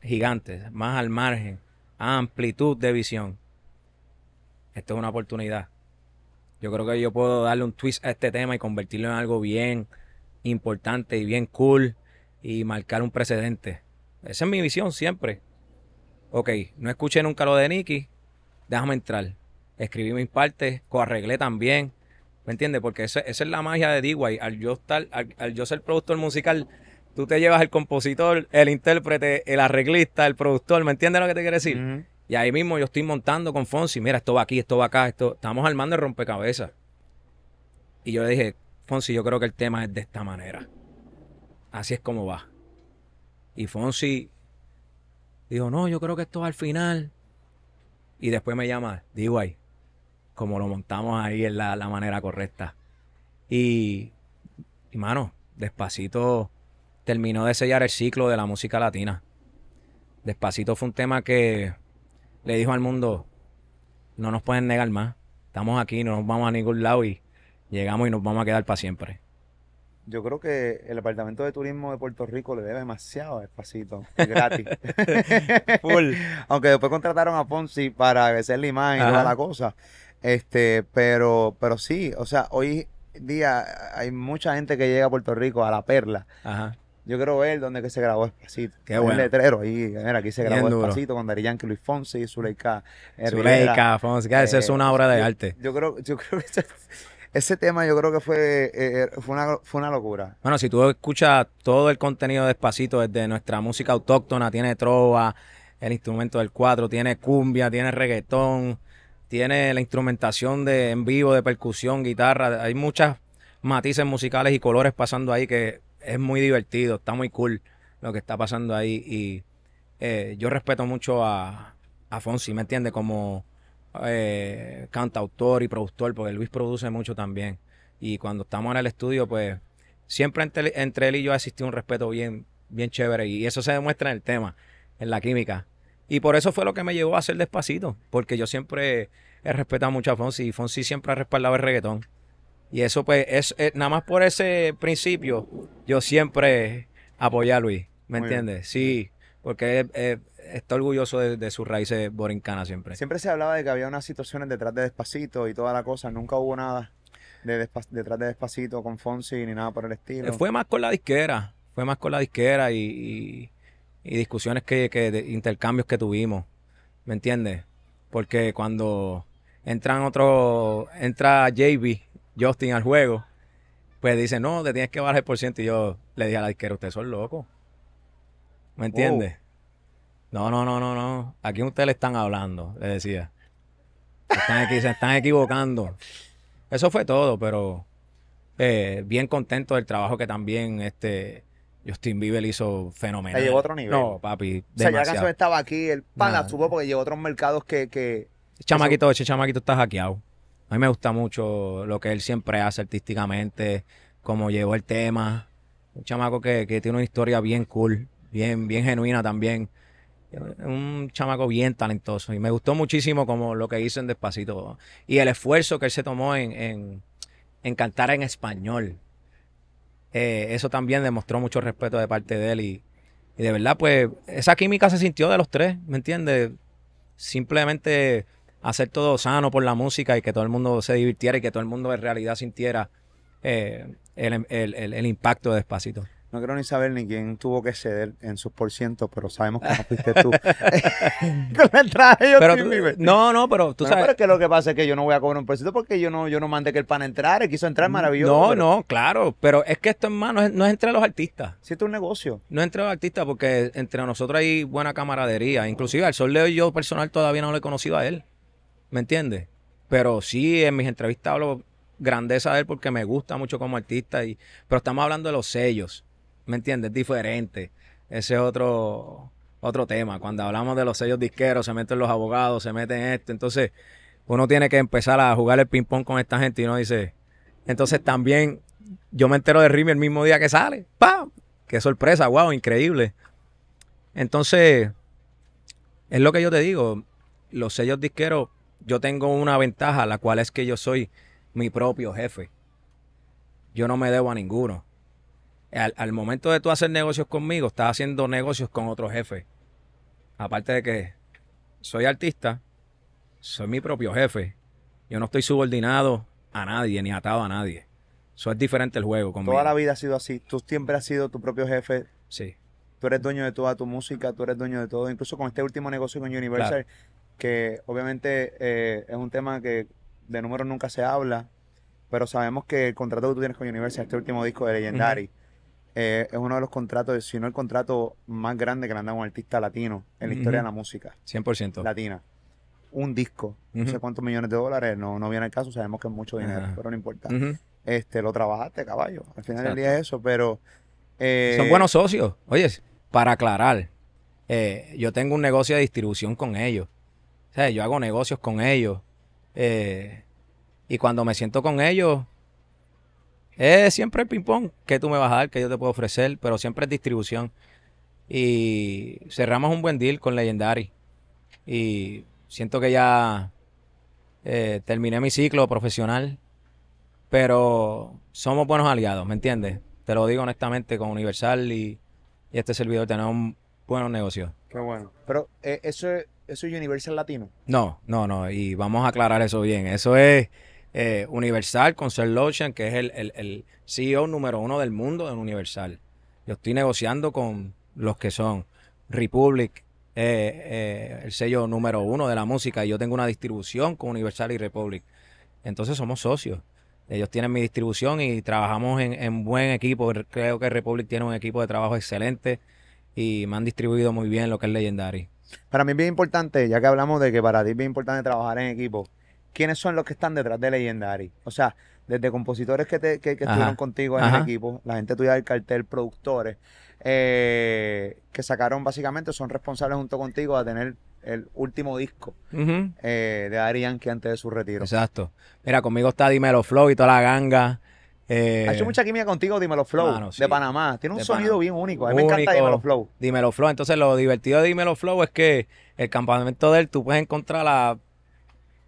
gigantes, más al margen, amplitud de visión. Esto es una oportunidad. Yo creo que yo puedo darle un twist a este tema y convertirlo en algo bien importante y bien cool y marcar un precedente. Esa es mi visión siempre. Ok, no escuché nunca lo de Nicky, déjame entrar. Escribí mis partes, coarreglé también. ¿Me entiendes? Porque esa, es la magia de D-Way. Al yo estar, al, yo ser productor musical, tú te llevas el compositor, el intérprete, el arreglista, el productor. ¿Me entiendes lo que te quiero decir? Y ahí mismo yo estoy montando con Fonsi. Mira, esto va aquí, esto va acá, esto. Estamos armando el rompecabezas. Y yo le dije, Fonsi, yo creo que el tema es de esta manera. Así es como va. Y Fonsi dijo, no, yo creo que esto va al final. Y después me llama, D-Way, como lo montamos ahí en la, la manera correcta. Y, y, mano, despacito terminó de sellar el ciclo de la música latina. Despacito fue un tema que le dijo al mundo, no nos pueden negar más. Estamos aquí, no nos vamos a ningún lado y llegamos y nos vamos a quedar para siempre. Yo creo que el Departamento de Turismo de Puerto Rico le debe demasiado despacito, gratis. (laughs) Full. Aunque después contrataron a Fonsi para hacer la imagen y toda la cosa. Este, pero, pero sí, o sea, hoy día hay mucha gente que llega a Puerto Rico a la perla. Ajá. Yo quiero ver dónde que se grabó Despacito. Qué bueno. Un letrero ahí, mira, aquí se grabó duro. Despacito con Dari Yankee, Luis Fonsi, Zuleika eh, Rivera. Zuleika, Fonsi, que esa es Eh, una obra de yo- arte. Yo creo, yo creo que ese tema yo creo que fue, eh, eh, fue, una, fue una locura. Bueno, si tú escuchas todo el contenido despacito desde nuestra música autóctona, tiene trova, el instrumento del cuatro, tiene cumbia, tiene reggaetón, tiene la instrumentación de en vivo, de percusión, guitarra, hay muchas matices musicales y colores pasando ahí que es muy divertido, está muy cool lo que está pasando ahí y eh, yo respeto mucho a, a Fonsi, ¿me entiendes? Como eh, cantautor y productor, porque Luis produce mucho también. Y cuando estamos en el estudio, pues siempre entre, él y yo ha existido un respeto bien, bien chévere. Y eso se demuestra en el tema, en la química. Y por eso fue lo que me llevó a hacer despacito, porque yo siempre he respetado mucho a Fonsi y Fonsi siempre ha respaldado el reggaetón. Y eso, pues, es, nada más por ese principio, yo siempre apoyé a Luis, ¿me entiendes? Sí, porque es, está orgulloso de, sus raíces borincanas siempre. Siempre se hablaba de que había unas situaciones detrás de Despacito y toda la cosa. Nunca hubo nada de detrás de Despacito con Fonsi ni nada por el estilo. Eh, fue más con la disquera. Fue más con la disquera y, discusiones que, de intercambios que tuvimos. ¿Me entiendes? Porque cuando entran otro, entra JB, Justin al juego, pues dice, no, te tienes que bajar el por ciento. Y yo le dije a la disquera, ustedes son locos. ¿Me entiendes? No, no, no, no, no. Aquí ustedes le están hablando, le decía. Se están, se están equivocando. Eso fue todo, pero eh, bien contento del trabajo que también este Justin Bieber hizo fenomenal. llevó otro nivel. No, papi. O sea, ya acaso estaba aquí, el pan la supo porque llegó a otros mercados que. que chamaquito, ese chamaquito está hackeado. A mí me gusta mucho lo que él siempre hace artísticamente, cómo llevó el tema. Un chamaco que, que tiene una historia bien cool, bien, bien genuina también un chamaco bien talentoso y me gustó muchísimo como lo que hizo en Despacito y el esfuerzo que él se tomó en, cantar en español. Eh, eso también demostró mucho respeto de parte de él y, de verdad pues esa química se sintió de los tres, ¿me entiendes? Simplemente hacer todo sano por la música y que todo el mundo se divirtiera y que todo el mundo en realidad sintiera eh, el, el impacto de Despacito. No quiero ni saber ni quién tuvo que ceder en sus porcientos, pero sabemos que no fuiste tú. (laughs) (laughs) Con la entrada de No, no, pero tú sabes. Pero que lo que pasa es que yo no voy a cobrar un porciento porque yo no, yo no mandé que el pan entrara, quiso entrar mm, maravilloso. No, no, claro, pero es que esto, hermano, no es, entre los artistas. Sí, esto es un negocio. No es entre los artistas porque entre nosotros hay buena camaradería. Inclusive al Sol Leo y yo personal todavía no lo he conocido a él. ¿Me entiendes? Pero sí, en mis entrevistas hablo grandeza de él porque me gusta mucho como artista. Y, pero estamos hablando de los sellos. ¿me entiendes? Diferente. Ese es otro, otro tema. Cuando hablamos de los sellos disqueros, se meten los abogados, se meten esto. Entonces, uno tiene que empezar a jugar el ping-pong con esta gente y uno dice. Entonces, también yo me entero de Rimi el mismo día que sale. ¡Pam! ¡Qué sorpresa! ¡Wow! Increíble. Entonces, es lo que yo te digo. Los sellos disqueros, yo tengo una ventaja, la cual es que yo soy mi propio jefe. Yo no me debo a ninguno al, momento de tú hacer negocios conmigo, estás haciendo negocios con otro jefe. Aparte de que soy artista, soy mi propio jefe. Yo no estoy subordinado a nadie ni atado a nadie. Eso es diferente el juego conmigo. Toda la vida ha sido así. Tú siempre has sido tu propio jefe. Sí. Tú eres dueño de toda tu música, tú eres dueño de todo. Incluso con este último negocio con Universal, que obviamente eh, es un tema que de números nunca se habla, pero sabemos que el contrato que tú tienes con Universal, este último disco de Legendary, eh, es uno de los contratos, si no el contrato más grande que le han dado a un artista latino en la historia de la música. 100%. Latina. Un disco, no sé cuántos millones de dólares, no, no viene el caso, sabemos que es mucho dinero, pero no importa. este Lo trabajaste, caballo. Al final del día es eso, pero... Eh, Son buenos socios. Oye, para aclarar, eh, yo tengo un negocio de distribución con ellos. Yo hago negocios con ellos. y cuando me siento con ellos, es siempre el ping-pong que tú me vas a dar, que yo te puedo ofrecer, pero siempre es distribución. Y cerramos un buen deal con Legendary. Y siento que ya eh, terminé mi ciclo profesional, pero somos buenos aliados, ¿me entiendes? Te lo digo honestamente, con Universal y, este servidor tenemos buenos negocios. Qué bueno. Pero eh, eso, eso es Universal Latino. No, no, no. Y vamos a aclarar eso bien. Eso es eh, Universal con Sir que es el, CEO número uno del mundo de Universal. Yo estoy negociando con los que son Republic, eh, eh, el sello número uno de la música, y yo tengo una distribución con Universal y Republic. Entonces somos socios. Ellos tienen mi distribución y trabajamos en, en buen equipo. Creo que Republic tiene un equipo de trabajo excelente y me han distribuido muy bien lo que es Legendary. Para mí es bien importante, ya que hablamos de que para ti es bien importante trabajar en equipo, ¿quiénes son los que están detrás de Legendary? O sea, desde compositores que, te, que, estuvieron contigo en Ajá. el equipo, la gente tuya del cartel, productores, eh, que sacaron básicamente, son responsables junto contigo de tener el último disco eh, de Daddy Yankee antes de su retiro. Exacto. Mira, conmigo está Dímelo Flow y toda la ganga. Eh, Ha hecho mucha química contigo, Dímelo Flow, Mano, sí. de Panamá. Tiene un sonido Panamá. bien único. A mí me encanta Único. Dímelo Flow. Dímelo Flow. Entonces, lo divertido de Dímelo Flow es que el campamento de él, tú puedes encontrar a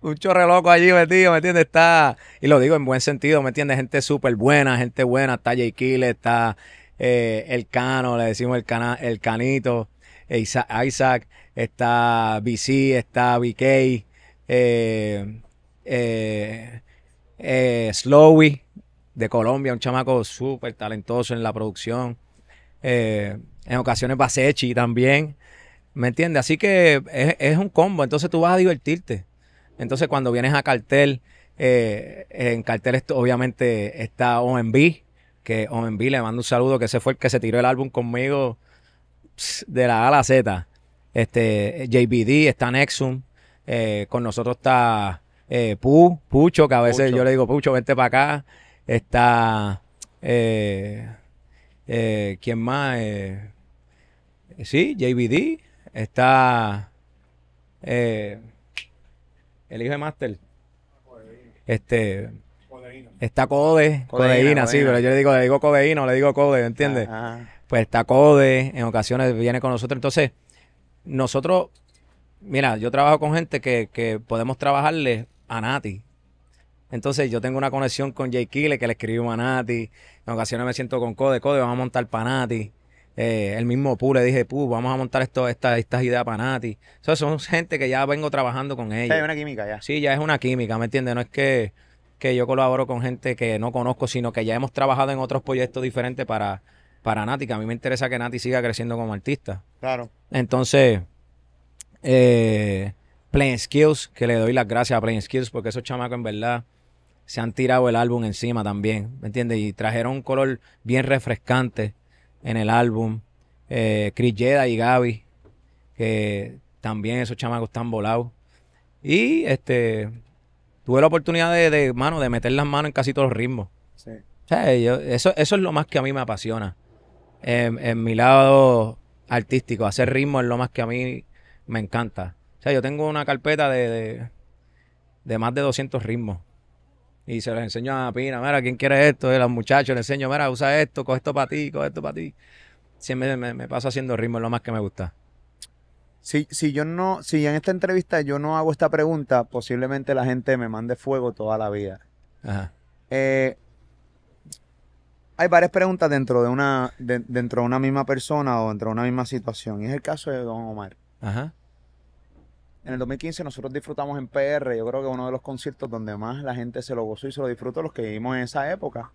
un chorre loco allí metido, ¿me entiendes? Está, y lo digo en buen sentido, ¿me entiendes? Gente súper buena, gente buena. Está Jay Kille, está eh, el Cano, le decimos el, cana, el Canito, eh, Isa- Isaac, está BC, está BK, eh, eh, Slowy de Colombia, un chamaco súper talentoso en la producción. Eh, en ocasiones Basechi también. ¿Me entiendes? Así que es, es un combo. Entonces tú vas a divertirte. Entonces cuando vienes a cartel, eh, en cartel esto, obviamente está OMB, que OMB le mando un saludo, que ese fue el que se tiró el álbum conmigo pss, de la A a la Z. Este, JBD, está Nexum, eh, con nosotros está eh, Pu, Pucho, que a veces Pucho. yo le digo, Pucho, vente para acá. Está, eh, eh, ¿quién más? Eh, sí, JBD. Está eh, el hijo de Master. Este, está Code, Codeína, Codeína, sí, Codeína. pero yo le digo, le digo Codeína, o le digo Code, ¿entiendes? Ajá. pues está Code, en ocasiones viene con nosotros. Entonces, nosotros, mira, yo trabajo con gente que, que podemos trabajarle a Nati. Entonces, yo tengo una conexión con Jay Kille, que le escribimos a Nati. En ocasiones me siento con Code, Code, vamos a montar para Nati. Eh, el mismo Pu, le dije, Pu, vamos a montar esto, esta, estas ideas para Nati. O sea, son gente que ya vengo trabajando con ellos. hay una química ya. Sí, ya es una química, ¿me entiendes? No es que, que yo colaboro con gente que no conozco, sino que ya hemos trabajado en otros proyectos diferentes para, para Nati, que a mí me interesa que Nati siga creciendo como artista. Claro. Entonces, eh, Playing Skills, que le doy las gracias a Playing Skills, porque esos chamacos en verdad se han tirado el álbum encima también, ¿me entiendes? Y trajeron un color bien refrescante en el álbum. Eh, Chris Jeda y Gaby, que también esos chamacos están volados. Y este tuve la oportunidad de, de, mano, de meter las manos en casi todos los ritmos. Sí. O sea, yo- eso, eso es lo más que a mí me apasiona. En, en mi lado artístico, hacer ritmo es lo más que a mí me encanta. O sea, yo tengo una carpeta de, de, de más de 200 ritmos. Y se los enseño a Pina, mira, ¿quién quiere esto? Y a los muchachos les enseño, mira, usa esto, coge esto para ti, coge esto para ti. Siempre me, me paso haciendo ritmo, es lo más que me gusta. Si, si yo no, si en esta entrevista yo no hago esta pregunta, posiblemente la gente me mande fuego toda la vida. Ajá. Eh, hay varias preguntas dentro de una, de- dentro de una misma persona o dentro de una misma situación. Y es el caso de Don Omar. Ajá. En el 2015 nosotros disfrutamos en PR, yo creo que uno de los conciertos donde más la gente se lo gozó y se lo disfrutó, los que vivimos en esa época.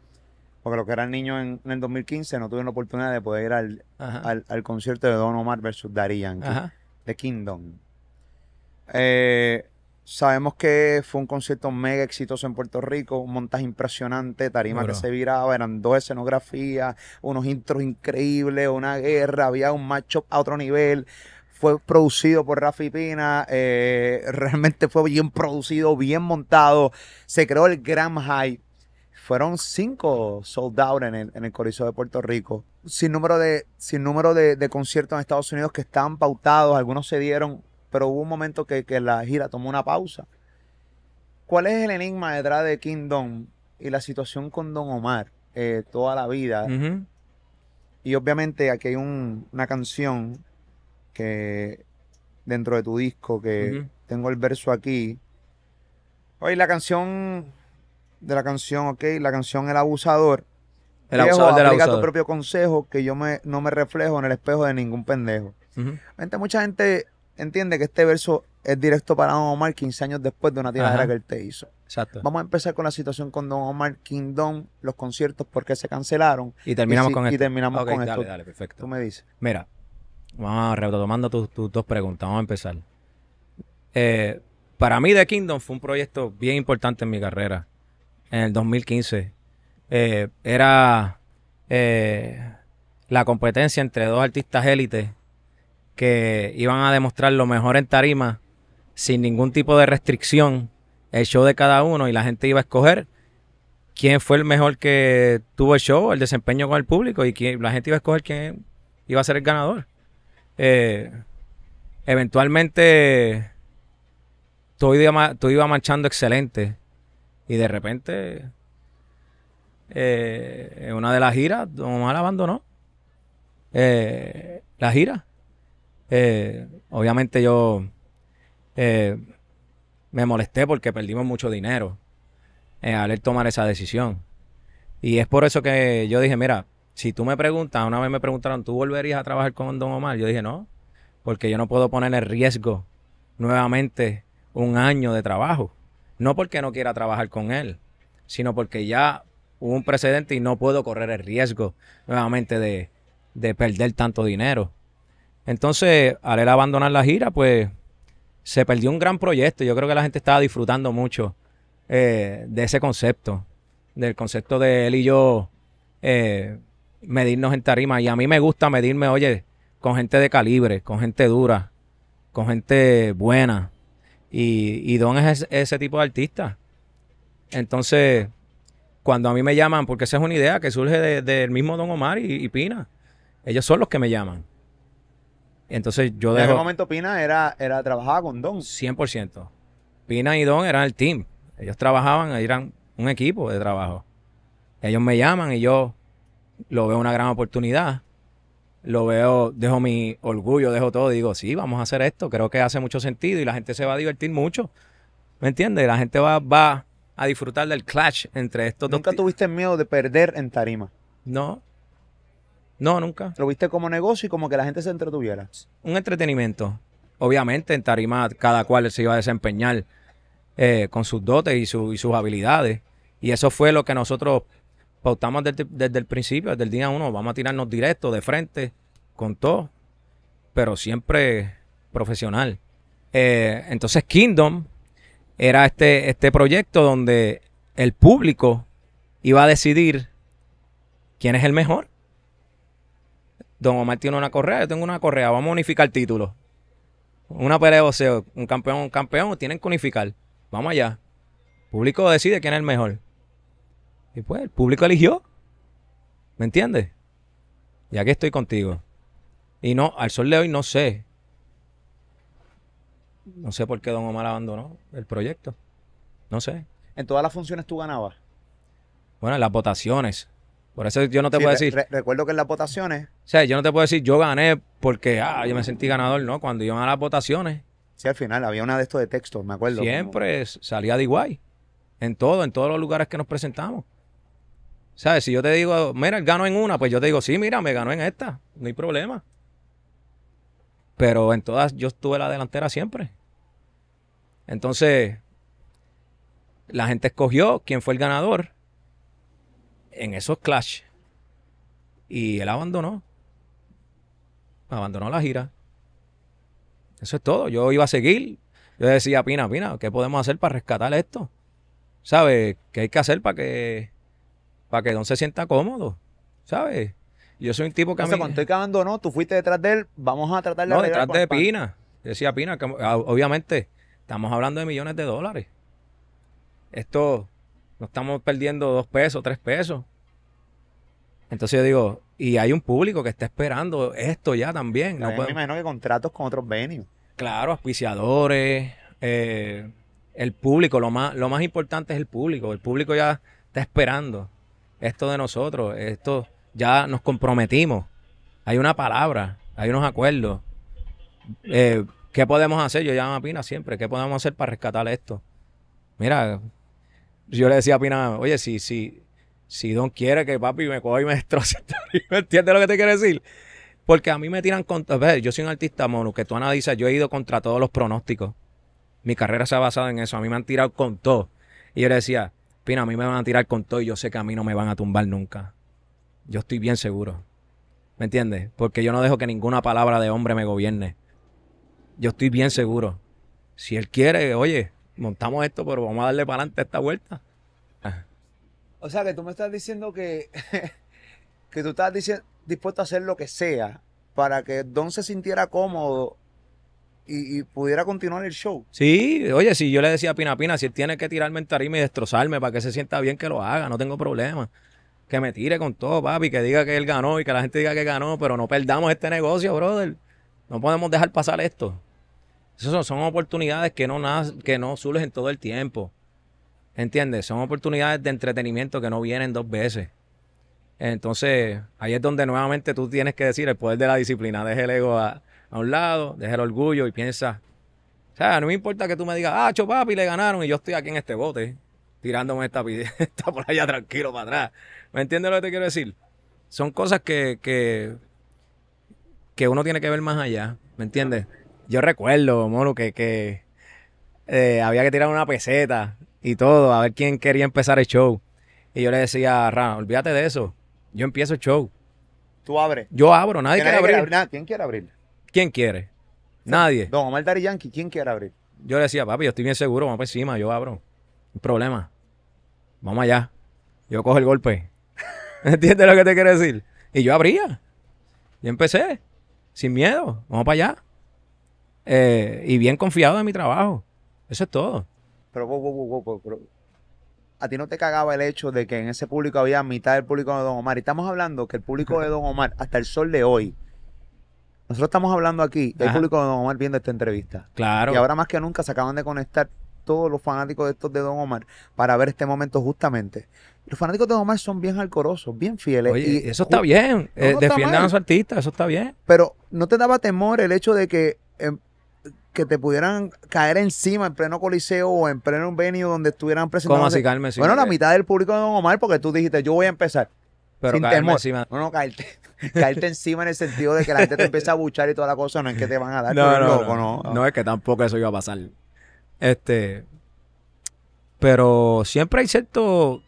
Porque los que eran niños en, en el 2015 no tuvieron la oportunidad de poder ir al, al, al concierto de Don Omar versus Daddy Yankee. The Kingdom. Eh, sabemos que fue un concierto mega exitoso en Puerto Rico, un montaje impresionante, tarima que se viraba, eran dos escenografías, unos intros increíbles, una guerra, había un matchup a otro nivel. Fue producido por Rafi Pina, eh, realmente fue bien producido, bien montado, se creó el gran hype. Fueron cinco sold out en el, en el Coliseo de Puerto Rico. Sin número de, sin número de, de conciertos en Estados Unidos que estaban pautados, algunos se dieron, pero hubo un momento que, que la gira tomó una pausa. ¿Cuál es el enigma detrás de Kingdom y la situación con Don Omar eh, toda la vida? Y obviamente aquí hay un- una canción que dentro de tu disco que tengo el verso aquí. Oye, la canción de la canción, ok, la canción El Abusador. El Viejo, abusador del aplica tu abusador. propio consejo que yo me, no me reflejo en el espejo de ningún pendejo. Gente, mucha gente entiende que este verso es directo para Don Omar 15 años después de una tiradera que él te hizo. Exacto. Vamos a empezar con la situación con Don Omar Kingdom, los conciertos, porque se cancelaron. Y terminamos y si- con y esto. terminamos Ok, con dale, esto. Dale, perfecto. Tú me dices. Mira, vamos a retomando tus, tus dos preguntas. Vamos a empezar. Eh, para mí, The Kingdom fue un proyecto bien importante en mi carrera. en el 2015. Eh, era eh, la competencia entre dos artistas élites que iban a demostrar lo mejor en tarima sin ningún tipo de restricción el show de cada uno y la gente iba a escoger quién fue el mejor que tuvo el show, el desempeño con el público y quién, la gente iba a escoger quién iba a ser el ganador. Eh, eventualmente todo iba, todo iba marchando excelente y de repente eh, en una de las giras Don Omar abandonó eh, la gira. obviamente yo me molesté porque perdimos mucho dinero al él tomar esa decisión. Y es por eso que yo dije, mira, si tú me preguntas, una vez me preguntaron, ¿tú volverías a trabajar con Don Omar? Yo dije, no, porque yo no puedo poner en riesgo nuevamente un año de trabajo. No porque no quiera trabajar con él, sino porque ya hubo un precedente y no puedo correr el riesgo nuevamente de, de perder tanto dinero. Entonces, al él abandonar la gira, pues se perdió un gran proyecto. Yo creo que la gente estaba disfrutando mucho eh, de ese concepto, del concepto de él y yo eh, medirnos en tarima. Y a mí me gusta medirme, oye, con gente de calibre, con gente dura, con gente buena. Y, Don es ese, tipo de artista. Entonces, cuando a mí me llaman, porque esa es una idea que surge del mismo Don Omar y, Pina, ellos son los que me llaman. Entonces yo dejo... En ese momento Pina era, era, trabajaba con Don. 100%. Pina y Don eran el team. Ellos trabajaban, eran un equipo de trabajo. Ellos me llaman y yo lo veo una gran oportunidad. Lo veo, dejo mi orgullo, dejo todo. Digo, sí, vamos a hacer esto. Creo que hace mucho sentido y la gente se va a divertir mucho. ¿Me entiendes? La gente va, va a disfrutar del clash entre estos dos. ¿Nunca tuviste miedo de perder en tarima? No. No, nunca. ¿Lo viste como negocio y como que la gente se entretuviera? Un entretenimiento. Obviamente en tarima cada cual se iba a desempeñar eh, con sus dotes y, sus habilidades. Y eso fue lo que nosotros pautamos desde, el principio, desde el día uno. Vamos a tirarnos directo, de frente, con todo, pero siempre profesional. Eh, entonces Kingdom era este, este proyecto donde el público iba a decidir quién es el mejor. Don Omar tiene una correa, yo tengo una correa, vamos a unificar títulos. Una pelea de un campeón, un campeón, tienen que unificar. Vamos allá. El público decide quién es el mejor. Y pues el público eligió. ¿Me entiendes? Y aquí estoy contigo. Y no, al sol de hoy no sé. No sé por qué Don Omar abandonó el proyecto. No sé. ¿En todas las funciones tú ganabas? Bueno, en las votaciones. Por eso yo no te puedo decir. recuerdo que en las votaciones. O sea, yo no te puedo decir yo gané porque ah, yo me sentí ganador, ¿no? Cuando iban a las votaciones, Sí, al final había una de estos de textos, me acuerdo. Siempre salía de igual. En todo, en todos los lugares que nos presentamos. ¿Sabes? Si yo te digo, mira, ganó en una, pues yo te digo, sí, mira, me ganó en esta. No hay problema. Pero en todas yo estuve la delantera siempre. Entonces, la gente escogió quién fue el ganador en esos clash. Y él abandonó. Abandonó la gira. Eso es todo. Yo iba a seguir. Yo decía, Pina, Pina, ¿qué podemos hacer para rescatar esto? ¿Sabes? ¿Qué hay que hacer para que, para que Don se sienta cómodo? ¿Sabes? Yo soy un tipo que a mí... cuando estoy abandonó, tú fuiste detrás de él, vamos a tratar de No, detrás de Pina. Decía Pina, que ah, obviamente estamos hablando de millones de dólares. Esto, no estamos perdiendo dos pesos, tres pesos. Entonces yo digo, y hay un público que está esperando esto ya también. No me imagino que contratos con otros venues. Claro, auspiciadores, eh, el público, lo más, lo más importante es el público. El público ya está esperando esto de nosotros. Esto ya nos comprometimos. Hay una palabra, hay unos acuerdos. Eh, ¿Qué podemos hacer? Yo llamo a Pina siempre. ¿Qué podemos hacer para rescatar esto? Mira, yo le decía a Pina, oye, si, si, si Don quiere que papi me coja y me (laughs) destroce, ¿me entiendes lo que te quiero decir? Porque a mí me tiran contra. Ver, yo soy un artista mono, que tú analizas, yo he ido contra todos los pronósticos. Mi carrera se ha basado en eso. A mí me han tirado con todo. Y yo le decía, A mí me van a tirar con todo y yo sé que a mí no me van a tumbar nunca. Yo estoy bien seguro. ¿Me entiendes? Porque yo no dejo que ninguna palabra de hombre me gobierne. Yo estoy bien seguro. Si él quiere, oye, montamos esto, pero vamos a darle para adelante esta vuelta. O sea, que tú me estás diciendo que, (laughs) que tú estás dispuesto a hacer lo que sea para que Don se sintiera cómodo y, pudiera continuar el show. Sí, oye, si yo le decía a Pina Pina, si él tiene que tirarme en tarima y destrozarme para que se sienta bien, que lo haga, no tengo problema. Que me tire con todo, papi, que diga que él ganó y que la gente diga que ganó, pero no perdamos este negocio, brother. No podemos dejar pasar esto. Esas son, oportunidades que no, que no surgen todo el tiempo. ¿Entiendes? Son oportunidades de entretenimiento que no vienen dos veces. Entonces, ahí es donde nuevamente tú tienes que decir el poder de la disciplina. Deja el ego a, a un lado, deja el orgullo y piensa. O sea, no me importa que tú me digas, ah, papi, le ganaron y yo estoy aquí en este bote, tirándome esta, (laughs) esta por allá tranquilo para atrás. ¿Me entiendes lo que te quiero decir? Son cosas que, que, que uno tiene que ver más allá. ¿Me entiendes? Yo recuerdo, mono, que, que eh, había que tirar una peseta y todo, a ver quién quería empezar el show. Y yo le decía a Ra, olvídate de eso. Yo empiezo el show. Tú abres. Yo abro, nadie ¿Quién quiere abrir. ¿Quién quiere abrir? ¿Quién quiere? Nadie. Don Omar Dari Yankee, ¿quién quiere abrir? Yo le decía, papi, yo estoy bien seguro, vamos por encima, yo abro. No hay problema. Vamos allá. Yo cojo el golpe. (laughs) ¿Entiendes lo que te quiero decir? Y yo abría. Yo empecé. Sin miedo. Vamos para allá. Eh, y bien confiado en mi trabajo. Eso es todo. Pero, wow, wow, wow, pero, a ti no te cagaba el hecho de que en ese público había mitad del público de Don Omar. Y estamos hablando que el público de (laughs) Don Omar, hasta el sol de hoy, nosotros estamos hablando aquí, del Ajá. público de Don Omar viendo esta entrevista. Claro. Y ahora más que nunca se acaban de conectar todos los fanáticos de estos de Don Omar para ver este momento justamente. Los fanáticos de Don Omar son bien alcorosos, bien fieles. Oye, y eso está bien. No, Eh, no defiendan a su artista, eso está bien. Pero ¿no te daba temor el hecho de que, em, que te pudieran caer encima en pleno coliseo o en pleno venue donde estuvieran presentando? ¿Cómo así, Carmen? Bueno, la eh, mitad del público de Don Omar porque tú dijiste, yo voy a empezar. Pero sin temor. encima- No, no, caerte, caerte encima en el sentido de que la gente te empieza a buchar y toda la cosa, no es que te van a dar. No, no, loco, no, no. no es que tampoco eso iba a pasar. Este, pero siempre hay cierto,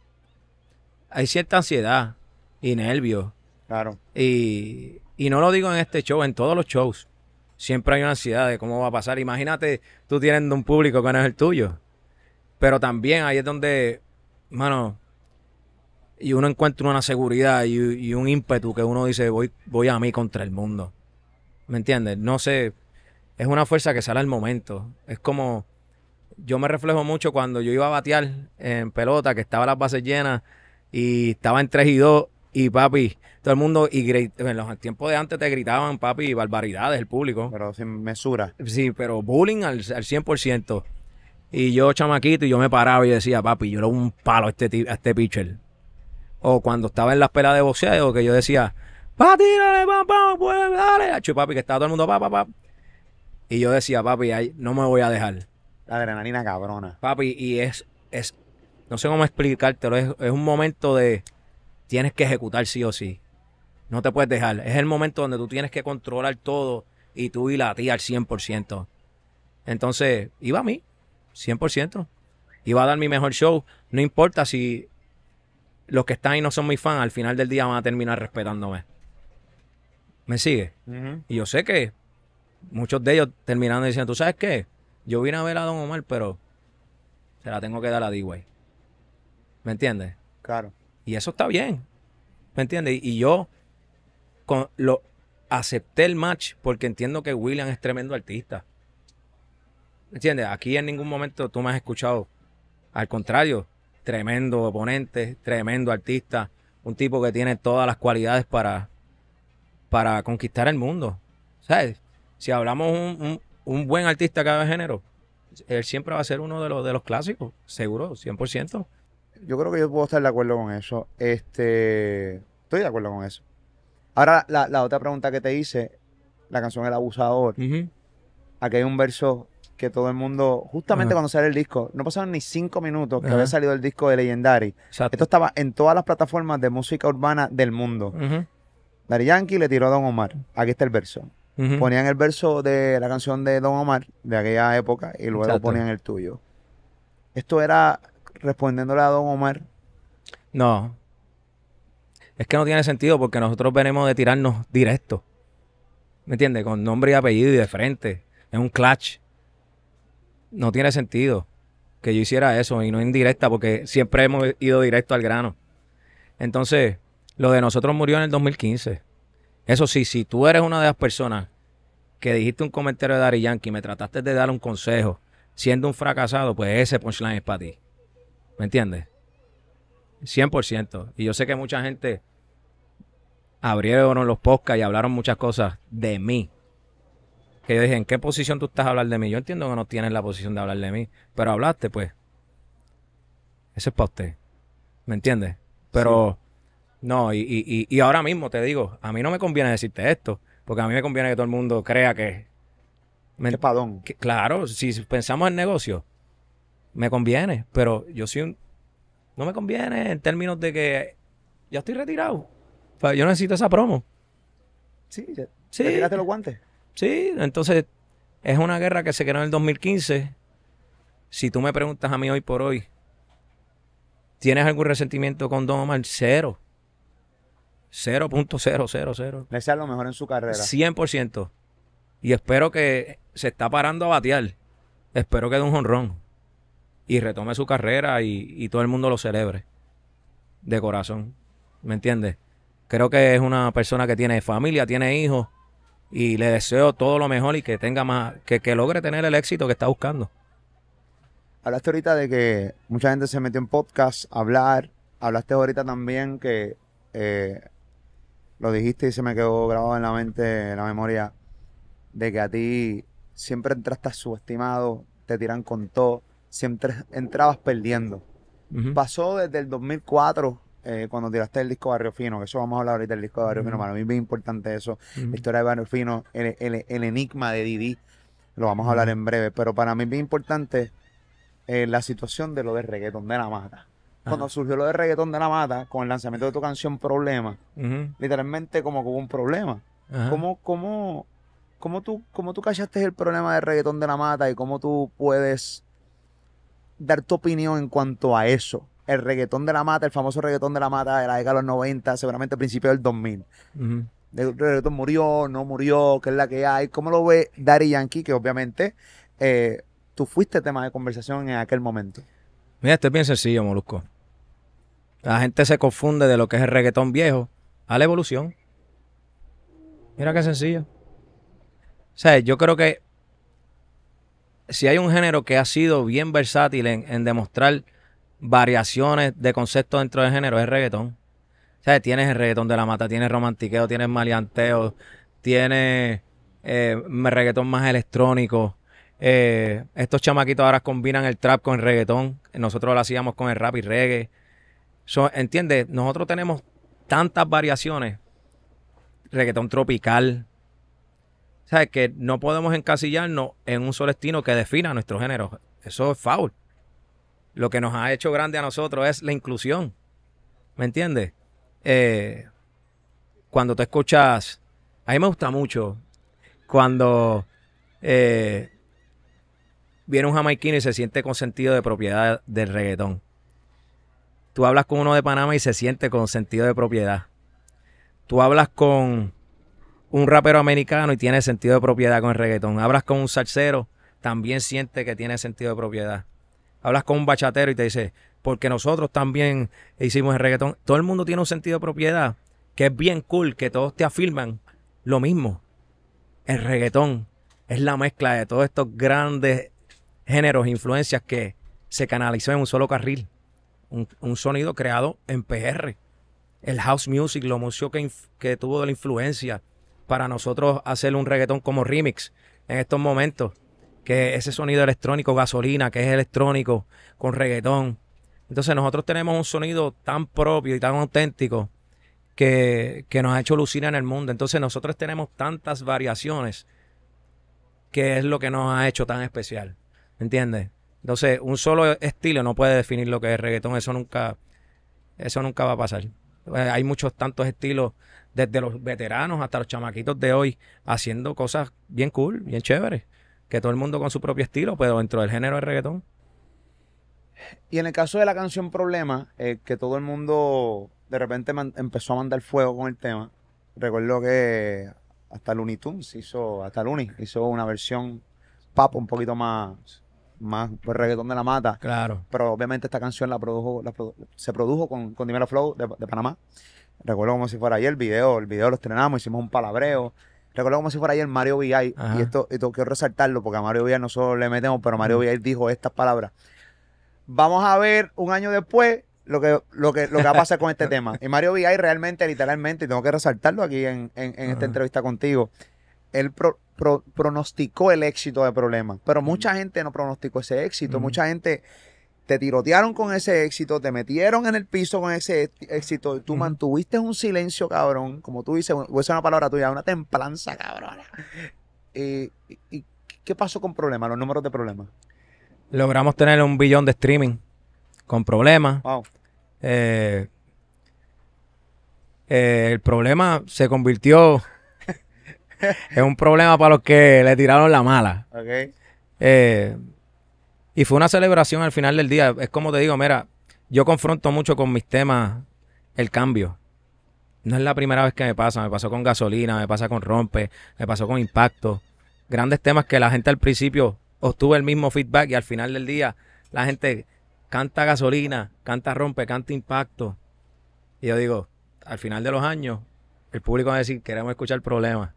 hay cierta ansiedad y nervios. Claro. Y, y no lo digo en este show, en todos los shows. Siempre hay una ansiedad de cómo va a pasar. Imagínate tú teniendo un público que no es el tuyo. Pero también ahí es donde, mano, y uno encuentra una seguridad y, y un ímpetu que uno dice, voy, voy a mí contra el mundo. ¿Me entiendes? No sé, es una fuerza que sale al momento. Es como, yo me reflejo mucho cuando yo iba a batear en pelota, que estaba las bases llenas y estaba en 3 y 2 y papi, todo el mundo, y en los tiempos de antes te gritaban, papi, barbaridades, el público. Pero sin mesura. Sí, pero bullying al, al 100%. Y yo, chamaquito, y yo me paraba y decía, papi, yo le doy un palo a este, a este pitcher. O cuando estaba en las pelas de boxeo, que yo decía, pa, tírale, pa, pa, pues, dale. Acho, papi, que estaba todo el mundo, pa, pa, pa. Y yo decía, papi, ay, no me voy a dejar. La adrenalina cabrona. Papi, y es, es, no sé cómo explicártelo, es, es un momento de, tienes que ejecutar sí o sí. No te puedes dejar. Es el momento donde tú tienes que controlar todo y tú ir a ti al 100%. Entonces, iba a mí, 100%. Iba a dar mi mejor show. No importa si los que están ahí no son mis fans, al final del día van a terminar respetándome. ¿Me sigue? Y yo sé que muchos de ellos terminando diciendo, ¿tú sabes qué? Yo vine a ver a Don Omar, pero se la tengo que dar a D-Way. ¿Me entiendes? Claro. Y eso está bien. ¿Me entiendes? Y yo con, lo acepté el match porque entiendo que William es tremendo artista. ¿Me entiendes? Aquí en ningún momento tú me has escuchado. Al contrario, tremendo oponente, tremendo artista, un tipo que tiene todas las cualidades para, para conquistar el mundo. ¿Sabes? Si hablamos un, un, un buen artista cada género, él siempre va a ser uno de los, de los clásicos, seguro, 100%. Yo creo que yo puedo estar de acuerdo con eso. Este, estoy de acuerdo con eso. Ahora, la, la otra pregunta que te hice, la canción El Abusador, aquí hay un verso que todo el mundo, justamente Ajá. cuando sale el disco, no pasaron ni cinco minutos que Ajá. había salido el disco de Legendary. Exacto. Esto estaba en todas las plataformas de música urbana del mundo. Daddy Yankee le tiró a Don Omar. Aquí está el verso. Ponían el verso de la canción de Don Omar de aquella época y luego Exacto. ponían el tuyo. Esto era respondiéndole a Don Omar. No. Es que no tiene sentido porque nosotros venimos de tirarnos directo. ¿Me entiendes? Con nombre y apellido y de frente. Es un clutch. No tiene sentido que yo hiciera eso y no en directa porque siempre hemos ido directo al grano. Entonces, lo de nosotros murió en el 2015. Eso sí, si tú eres una de las personas que dijiste un comentario de Dari Yankee me trataste de dar un consejo siendo un fracasado, pues ese punchline es para ti. ¿Me entiendes? 100%. Y yo sé que mucha gente abrieron los podcasts y hablaron muchas cosas de mí. Que yo dije, ¿en qué posición tú estás a hablar de mí? Yo entiendo que no tienes la posición de hablar de mí, pero hablaste, pues. Eso es para usted. ¿Me entiendes? Pero, no, y, y, y ahora mismo te digo, a mí no me conviene decirte esto, porque a mí me conviene que todo el mundo crea que... Me, padón. claro, si pensamos en negocio, me conviene, pero yo soy un... No me conviene en términos de que ya estoy retirado. yo necesito esa promo. Sí, ya, sí. los guantes. Sí, entonces es una guerra que se creó en el 2015. Si tú me preguntas a mí hoy por hoy, ¿tienes algún resentimiento con Don Omar? Cero. 0.000. Le sea lo mejor en su carrera. 100%. Y espero que se está parando a batear. Espero que dé un honrón. Y retome su carrera y, todo el mundo lo celebre. De corazón. ¿Me entiendes? Creo que es una persona que tiene familia, tiene hijos. Y le deseo todo lo mejor y que tenga más, que, que logre tener el éxito que está buscando. Hablaste ahorita de que mucha gente se metió en podcast a hablar. Hablaste ahorita también que eh, lo dijiste y se me quedó grabado en la mente, en la memoria, de que a ti siempre entraste subestimado, te tiran con todo, siempre entrabas perdiendo. Pasó desde el 2004, eh, cuando tiraste el disco Barrio Fino, que eso vamos a hablar ahorita del disco de Barrio Fino, para mí es bien importante eso, la historia de Barrio Fino, el, enigma de Didi, lo vamos a hablar en breve, pero para mí es bien importante eh, la situación de lo de reggaeton de la mata. Cuando surgió lo de reggaetón de la mata, con el lanzamiento de tu canción Problema, literalmente como que hubo un problema. ¿Cómo, cómo, cómo, tú, ¿Cómo tú cachaste el problema de reggaetón de la mata y cómo tú puedes dar tu opinión en cuanto a eso? El reggaetón de la mata, el famoso reggaetón de la mata de la década de los 90, seguramente a principios del 2000. El reggaetón murió, no murió, qué es la que hay. ¿Cómo lo ve Daddy Yankee? Que obviamente eh, tú fuiste tema de conversación en aquel momento. Mira, esto es bien sencillo, Molusco. La gente se confunde de lo que es el reggaetón viejo a la evolución. Mira qué sencillo. O sea, yo creo que si hay un género que ha sido bien versátil en, demostrar variaciones de conceptos dentro del género, es reggaetón. O sea, tienes el reggaetón de la mata, tienes romantiqueo, tienes maleanteo, tienes eh, reggaetón más electrónico, eh, estos chamaquitos ahora combinan el trap con el reggaetón. Nosotros lo hacíamos con el rap y reggae. ¿Entiendes? Nosotros tenemos tantas variaciones. Reggaetón tropical. ¿Sabes? Que no podemos encasillarnos en un solo estilo que defina nuestro género. Eso es foul. Lo que nos ha hecho grande a nosotros es la inclusión. ¿Me entiendes? Eh, cuando te escuchas, a mí me gusta mucho cuando eh, viene un jamaiquino y se siente con sentido de propiedad del reggaetón. Tú hablas con uno de Panamá y se siente con sentido de propiedad. Tú hablas con un rapero americano y tiene sentido de propiedad con el reggaetón. Hablas con un salsero, también siente que tiene sentido de propiedad. Hablas con un bachatero y te dice, porque nosotros también hicimos el reggaetón. Todo el mundo tiene un sentido de propiedad, que es bien cool, que todos te afirman lo mismo. El reggaetón es la mezcla de todos estos grandes géneros, influencias que se canalizó en un solo carril. Un, sonido creado en PR. El house music, lo músico que, que tuvo de la influencia para nosotros hacer un reggaetón como remix en estos momentos. Que ese sonido electrónico, gasolina, que es electrónico con reggaetón. Entonces nosotros tenemos un sonido tan propio y tan auténtico que, que, nos ha hecho lucir en el mundo. Entonces nosotros tenemos tantas variaciones que es lo que nos ha hecho tan especial. ¿Entiendes? Entonces, un solo estilo no puede definir lo que es reggaetón. Eso nunca, eso nunca va a pasar. Eh, hay muchos tantos estilos, desde los veteranos hasta los chamaquitos de hoy, haciendo cosas bien cool, bien chéveres. Que todo el mundo con su propio estilo, pero dentro del género de reggaetón. Y en el caso de la canción Problema, eh, que todo el mundo de repente empezó a mandar fuego con el tema. Recuerdo que hasta Looney Tunes hizo, hasta Looney hizo una versión pop un poquito más más pues, reggaetón de la mata. Claro. Pero obviamente esta canción la produjo, la produ- se produjo con, con Dimelo Flow de, de Panamá. Recuerdo como si fuera ayer el video, el video lo estrenamos, hicimos un palabreo. Recuerdo como si fuera ayer Mario VI, Ajá. y esto, esto quiero resaltarlo porque a Mario VI nosotros le metemos, pero Mario Ujú. VI dijo estas palabras. Vamos a ver un año después lo que, lo que, lo que va a pasar con este (laughs) tema. Y Mario VI realmente, literalmente, y tengo que resaltarlo aquí en, en- en esta entrevista contigo, él pro- pro- pronosticó el éxito de Problemas, pero mucha gente no pronosticó ese éxito, mucha gente te tirotearon con ese éxito, te metieron en el piso con ese éxito y tú mantuviste un silencio, cabrón, como tú dices, voy a usar una palabra tuya, una templanza, cabrona. Y, y- qué pasó con Problemas, los números de Problemas? Logramos tener un billón de streaming con problemas. Wow. Eh, eh, el problema se convirtió (laughs) en un problema para los que le tiraron la mala. Ok. Eh, y fue una celebración al final del día. Es como te digo, mira, yo confronto mucho con mis temas el cambio. No es la primera vez que me pasa. Me pasó con gasolina, me pasa con rompe, me pasó con impacto. Grandes temas que la gente al principio obtuvo el mismo feedback y al final del día la gente canta gasolina, canta rompe, canta impacto. Y yo digo, al final de los años, el público va a decir, queremos escuchar problemas.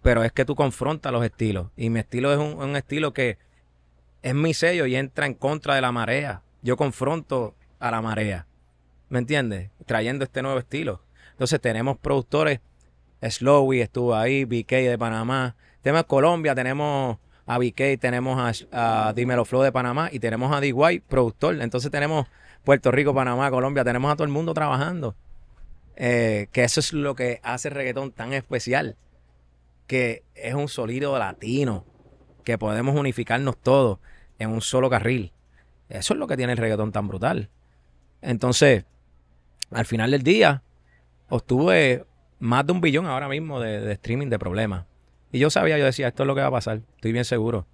Pero es que tú confrontas los estilos. Y mi estilo es un, un estilo que es mi sello y entra en contra de la marea. Yo confronto a la marea. ¿Me entiendes? Trayendo este nuevo estilo. Entonces tenemos productores. Slowy estuvo ahí, BK de Panamá. Tenemos Colombia, tenemos a BK, tenemos a, a Dímelo Flow de Panamá y tenemos a D.Y. productor. Entonces tenemos Puerto Rico, Panamá, Colombia. Tenemos a todo el mundo trabajando. Eh, que eso es lo que hace el reggaetón tan especial. Que es un sonido latino. Que podemos unificarnos todos en un solo carril. Eso es lo que tiene el reggaetón tan brutal. Entonces, al final del día, obtuve más de un billón ahora mismo de, streaming de problemas. Y yo sabía, yo decía, esto es lo que va a pasar. Estoy bien seguro.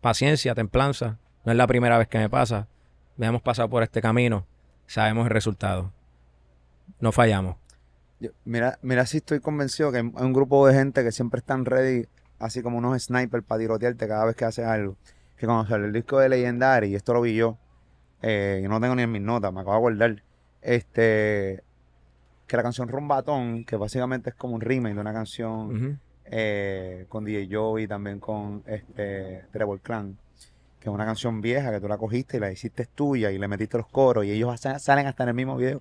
Paciencia, templanza. No es la primera vez que me pasa. Me hemos pasado por este camino. Sabemos el resultado. No fallamos. Mira, mira si estoy convencido que hay un grupo de gente que siempre están ready, así como unos snipers para tirotearte cada vez que haces algo. Que cuando salió el disco de Legendary, y esto lo vi yo, eh, y no tengo ni en mis notas, me acabo de acordar, este, que la canción Rumbatón, que básicamente es como un remake de una canción Ujú. eh, con DJ Joe y también con este Trevor Clan, que es una canción vieja que tú la cogiste y la hiciste tuya y le metiste los coros y ellos salen hasta en el mismo video.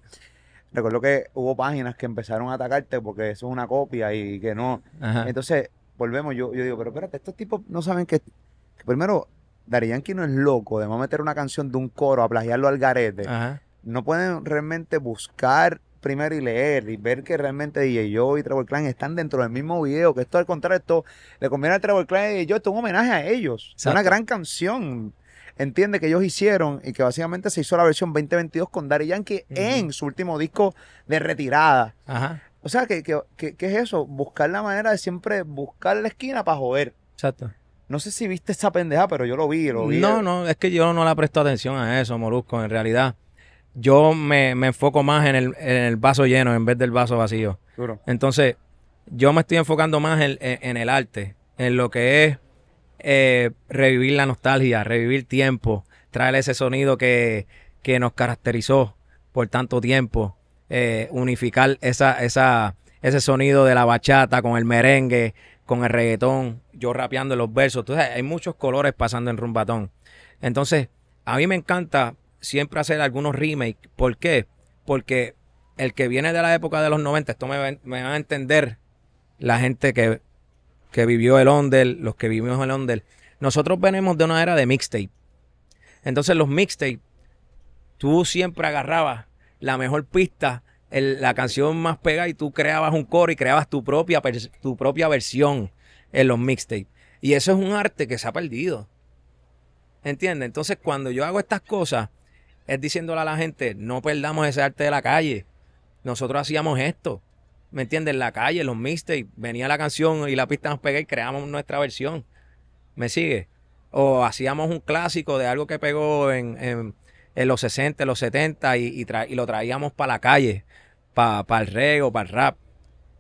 Recuerdo que hubo páginas que empezaron a atacarte porque eso es una copia y que no. Ajá. Entonces, volvemos, yo, yo digo, pero espérate, estos tipos no saben que, que primero, Daddy Yankee no es loco de no meter una canción de un coro a plagiarlo al garete Ajá. no pueden realmente buscar primero y leer y ver que realmente DJ Joe y Trevor Clan están dentro del mismo video, que esto al contrario, esto le conviene a Trevor Clan y DJ Joe, esto es un homenaje a ellos. Es una gran canción, entiende, que ellos hicieron y que básicamente se hizo la versión 2022 con Daddy Yankee en su último disco de retirada. Ajá. O sea, que, que, que- que es eso, buscar la manera de siempre buscar la esquina para joder. Exacto. No sé si viste esa pendeja, pero yo lo vi, lo vi. No, no, es que yo no le presto atención a eso, Molusco. En realidad, yo me, me enfoco más en el, en el vaso lleno en vez del vaso vacío. Duro. Entonces, yo me estoy enfocando más en, en- en el arte, en lo que es eh, revivir la nostalgia, revivir tiempo, traer ese sonido que, que nos caracterizó por tanto tiempo, eh, unificar esa, esa, ese sonido de la bachata con el merengue, con el reggaetón, yo rapeando los versos. Entonces, hay muchos colores pasando en rumbatón. Entonces, a mí me encanta siempre hacer algunos remakes. ¿Por qué? Porque el que viene de la época de los 90, esto me, va- a entender la gente que, que vivió el under, los que vivimos el under. Nosotros venimos de una era de mixtape. Entonces los mixtapes, tú siempre agarrabas la mejor pista, la canción más pegada y tú creabas un coro y creabas tu propia, tu propia versión en los mixtapes. Y eso es un arte que se ha perdido. ¿Entiendes? Entonces cuando yo hago estas cosas, es diciéndole a la gente, no perdamos ese arte de la calle. Nosotros hacíamos esto. ¿Me entiendes? En la calle, los mixtapes, venía la canción y la pista nos pegaba y creamos nuestra versión. ¿Me sigue? O hacíamos un clásico de algo que pegó en- en los 60, en los 70 y, y tra- y lo traíamos para la calle, para el reggae o para el rap.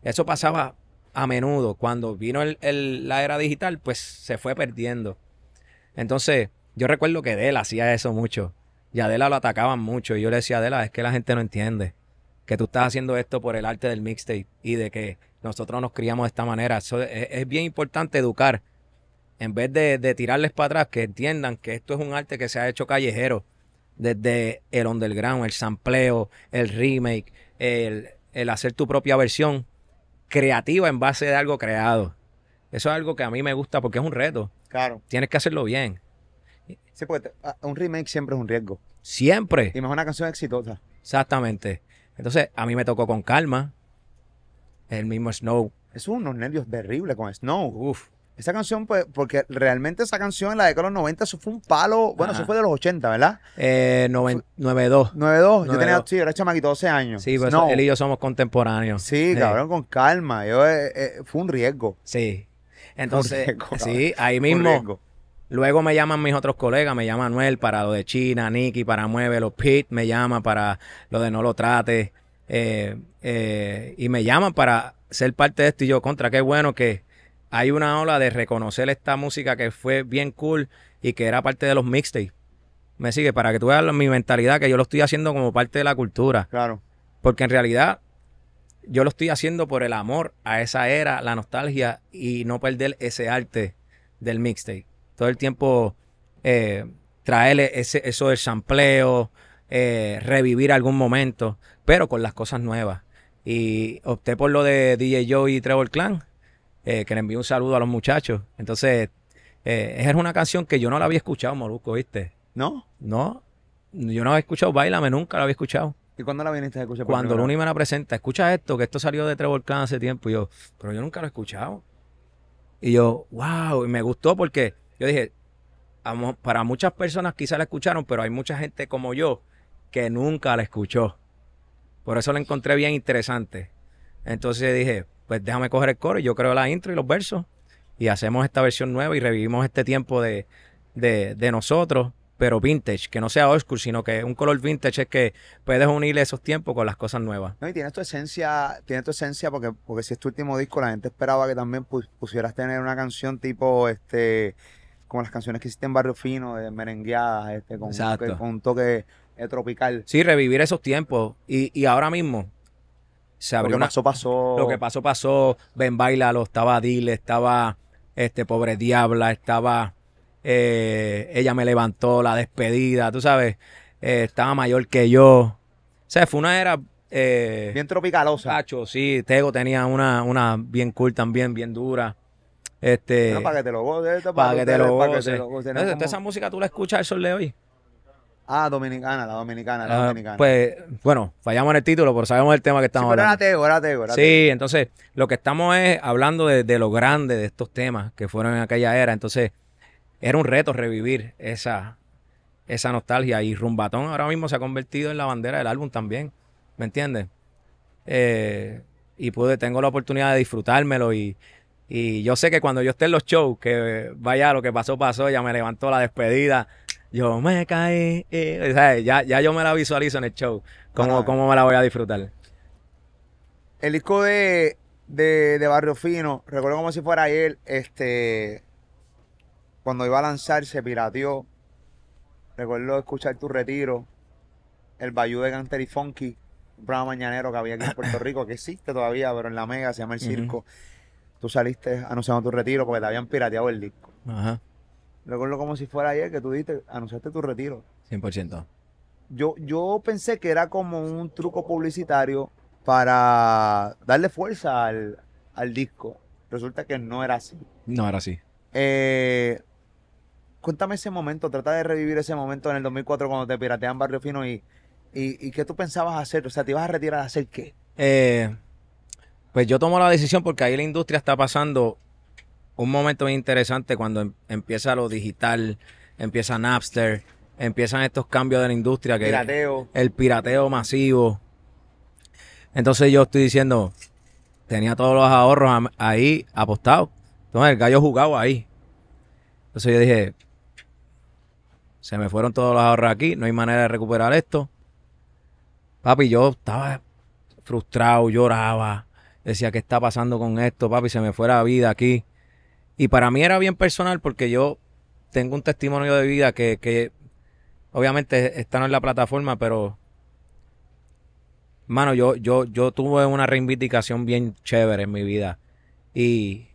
Eso pasaba a menudo. Cuando vino el- el- la era digital, pues se fue perdiendo. Entonces, yo recuerdo que Adela hacía eso mucho. Y a Adela lo atacaban mucho. Y yo le decía a Adela, es que la gente no entiende que tú estás haciendo esto por el arte del mixtape y de que nosotros nos criamos de esta manera. Eso es, es bien importante educar. En vez de, de tirarles para atrás, que entiendan que esto es un arte que se ha hecho callejero. Desde el underground, el sampleo, el remake, el, el hacer tu propia versión creativa en base de algo creado. Eso es algo que a mí me gusta porque es un reto. Claro. Tienes que hacerlo bien. Sí, porque te- un remake siempre es un riesgo. Siempre. Y más una canción exitosa. Exactamente. Entonces, a mí me tocó con calma. El mismo Snow. Es unos nervios terribles con Snow. Uf. Esa canción, pues, porque realmente esa canción en la década de los 90, eso fue un palo. Bueno, Ajá. eso fue de los 80, ¿verdad? Eh, noven- 9-2. 9-2. Yo 9-2. tenía, sí, yo era chamaquito 12 años. Sí, pues Snow. él y yo somos contemporáneos. Sí, cabrón, con calma. Yo, eh, eh, fue un riesgo. Sí. Entonces, riesgo, sí, ahí mismo. Luego me llaman mis otros colegas, me llama Manuel para lo de China, Nicky para Muévelo, Pete me llama para lo de No lo trate, eh, eh, y me llaman para ser parte de esto y yo contra, qué bueno que hay una ola de reconocer esta música que fue bien cool y que era parte de los mixtapes. Me sigue, para que tú veas mi mentalidad, que yo lo estoy haciendo como parte de la cultura. Claro. Porque en realidad yo lo estoy haciendo por el amor a esa era, la nostalgia y no perder ese arte del mixtape. Todo el tiempo eh, traerle ese, eso del sampleo, eh, revivir algún momento, pero con las cosas nuevas. Y opté por lo de DJ Joe y Trevor Clan, eh, que le envío un saludo a los muchachos. Entonces, eh, esa es una canción que yo no la había escuchado, Molusco, ¿viste? ¿No? No, yo no había escuchado Bailame, nunca la había escuchado. ¿Y cuándo la viniste a escuchar? por Cuando Luni me la presenta, escucha esto, que esto salió de Trevor Clan hace tiempo. Y yo, pero yo nunca lo he escuchado. Y yo, wow, y me gustó porque yo dije, para muchas personas quizás la escucharon, pero hay mucha gente como yo que nunca la escuchó. Por eso la encontré bien interesante. Entonces dije, pues déjame coger el coro y yo creo la intro y los versos. Y hacemos esta versión nueva y revivimos este tiempo de, de, de nosotros, pero vintage, que no sea old school, sino que un color vintage es que puedes unir esos tiempos con las cosas nuevas. No, y tienes tu esencia, tienes tu esencia porque, porque si es tu último disco, la gente esperaba que también pu- pusieras tener una canción tipo, este, como las canciones que hiciste en Barrio Fino, de merengueadas, este, con, un Exacto. toque- con un toque eh, tropical. Sí, revivir esos tiempos. Y, y ahora mismo se Lo abrió que una... pasó, pasó. Lo que pasó, pasó. Ben Bailalo, estaba Dile, estaba este Pobre Diabla, estaba eh, Ella me levantó, La Despedida, tú sabes, eh, estaba mayor que yo. O sea, fue una era... Eh, Bien tropicalosa. Cacho, sí, Tego tenía una, una bien cool también, bien dura. Este, Bueno, para que te lo goces. para que te lo para que goces. te lo goces, no Entonces, como- esa música tú la escuchas el sol de hoy. Ah, dominicana, la dominicana, la Ah, dominicana. pues, bueno, fallamos en el título, pero sabemos el tema que sí, estamos pero era hablando. Sí, entonces lo que estamos es hablando de, de lo grande de estos temas que fueron en aquella era. Entonces, era un reto revivir esa, esa nostalgia. Y Rumbatón ahora mismo se ha convertido en la bandera del álbum también. ¿Me entiendes? Eh, y pude, tengo la oportunidad de disfrutármelo. Y, y yo sé que cuando yo esté en los shows, que vaya, lo que pasó, pasó, ya me levantó la despedida. Yo me caí. eh, ¿sabes? Ya, ya yo me la visualizo en el show. ¿Cómo, cómo me la voy a disfrutar? El disco de, de, de Barrio Fino, recuerdo como si fuera ayer, este, cuando iba a lanzar se pirateó. Recuerdo escuchar tu retiro, el Bayou de Ganter y Funky, un programa mañanero que había aquí en Puerto (laughs) Rico, que existe todavía, pero en la Mega se llama El. Circo. Tú saliste anunciando tu retiro porque te habían pirateado el disco. Ajá, Recuerdo como si fuera ayer que tú diste, anunciaste tu retiro. 100%. Yo, yo pensé que era como un truco publicitario para darle fuerza al, al disco. Resulta que no era así. No, era así. Eh, cuéntame ese momento, trata de revivir ese momento en el 2004 cuando te piratean Barrio Fino y, y, y qué tú pensabas hacer. O sea, ¿te ibas a retirar a hacer qué? Eh, pues yo tomo la decisión porque ahí la industria está pasando un momento interesante cuando em- empieza lo digital, empieza Napster, empiezan estos cambios de la industria que Pirateo. el pirateo masivo. Entonces yo estoy diciendo, tenía todos los ahorros ahí apostados. Entonces el gallo jugaba ahí. Entonces yo dije, se me fueron todos los ahorros aquí, no hay manera de recuperar esto. Papi, yo estaba frustrado, lloraba, decía, ¿qué está pasando con esto? Papi, se me fue la vida aquí. Y para mí era bien personal porque yo tengo un testimonio de vida que, obviamente esta no es la plataforma, pero mano, yo, yo, yo tuve una reivindicación bien chévere en mi vida. Y,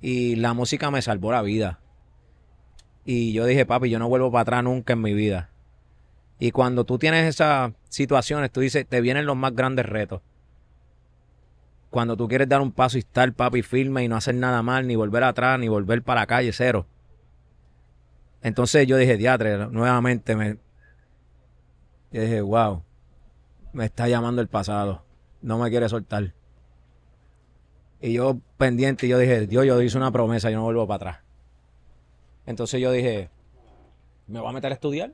y la música me salvó la vida. Y yo dije, papi, yo no vuelvo para atrás nunca en mi vida. Y cuando tú tienes esas situaciones, tú dices, te vienen los más grandes retos. Cuando tú quieres dar un paso y estar, papi, firme y no hacer nada mal, ni volver atrás, ni volver para la calle, cero. Entonces yo dije, diatre, nuevamente me... Yo dije, wow, me está llamando el pasado. No me quiere soltar. Y yo pendiente, yo dije, Dios, yo hice una promesa, yo no vuelvo para atrás. Entonces yo dije, ¿me voy a meter a estudiar?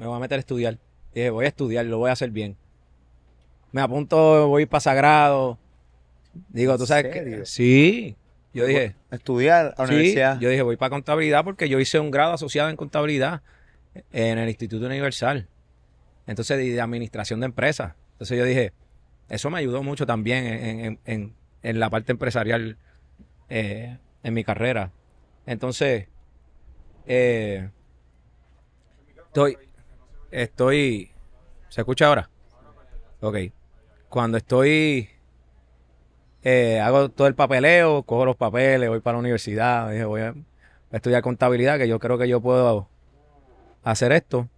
me voy a meter a estudiar. dije, voy a estudiar, lo voy a hacer bien. Me apunto, voy para Sagrado. Digo, ¿tú sabes qué? Sí. Yo dije. Estudiar a la universidad. Yo dije, voy para contabilidad porque yo hice un grado asociado en contabilidad en el Instituto Universal. Entonces, de administración de empresas. Entonces yo dije, eso me ayudó mucho también en, la parte empresarial eh, en mi carrera. Entonces, eh, estoy, estoy, ¿se escucha ahora? Ok. Cuando estoy, eh, hago todo el papeleo, cojo los papeles, voy para la universidad, dije, voy a estudiar contabilidad, que yo creo que yo puedo hacer esto.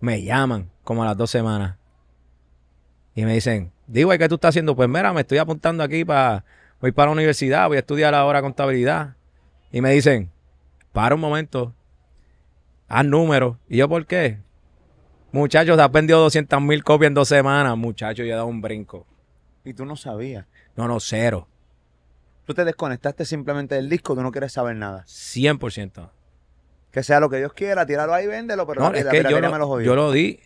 Me llaman como a las dos semanas y me dicen, digo, ¿qué tú estás haciendo? Pues mira, me estoy apuntando aquí para, voy para la universidad, voy a estudiar ahora contabilidad. Y me dicen, para un momento, haz números. ¿Y yo por qué? Muchachos, has vendido 200 mil copias en dos semanas. Muchachos, yo he dado un brinco. ¿Y tú no sabías? No, no, cero. Tú te desconectaste simplemente del disco, tú no quieres saber nada. 100%. Que sea lo que Dios quiera, tíralo ahí, véndelo, pero no, es que yo lo, yo lo di.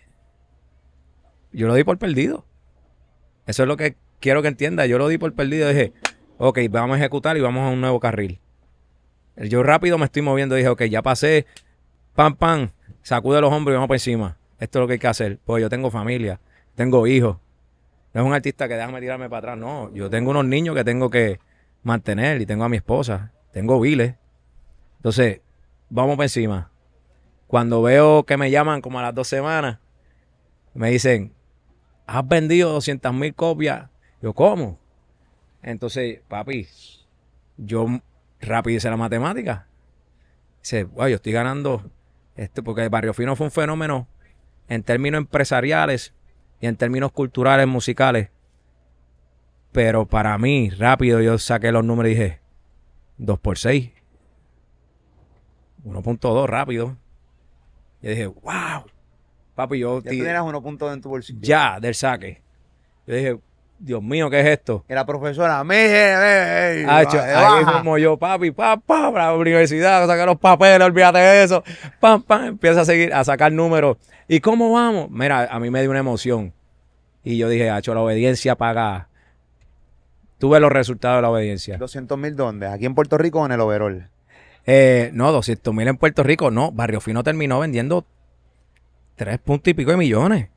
Yo lo di por perdido. Eso es lo que quiero que entienda. Yo lo di por perdido. Dije, ok, vamos a ejecutar y vamos a un nuevo carril. Yo rápido me estoy moviendo. Dije, ok, ya pasé. Pam, pam. Sacude los hombros y vamos por encima. Esto es lo que hay que hacer. Pues yo tengo familia, tengo hijos. No es un artista que déjame tirarme para atrás. No, yo tengo unos niños que tengo que mantener y tengo a mi esposa. Tengo viles. Entonces, vamos por encima. Cuando veo que me llaman como a las dos semanas, me dicen, has vendido 200 mil copias. Yo, ¿cómo? Entonces, papi, yo rápido hice la matemática. Dice, wow, yo estoy ganando, esto, porque el Barrio Fino fue un fenómeno en términos empresariales y en términos culturales, musicales. Pero para mí, rápido, yo saqué los números y dije, 2 por 6. 1.2 rápido. Y dije, wow. Papi, yo... Ya tú tenías 1.2 en tu bolsillo. Ya, del saque. Yo dije, Dios mío, ¿qué es esto? Y la profesora, eh, ah, ahí como yo, papi, pam, para la universidad, sacar los papeles, olvídate de eso. Pam, pam, empieza a seguir, a sacar números. ¿Y cómo vamos? Mira, a mí me dio una emoción. Y yo dije, hacho, la obediencia paga. Tuve los resultados de la obediencia. ¿200 mil dónde? ¿Aquí en Puerto Rico o en el overall? Eh, no, 200 mil en Puerto Rico. No, Barrio Fino terminó vendiendo tres puntos y pico de millones.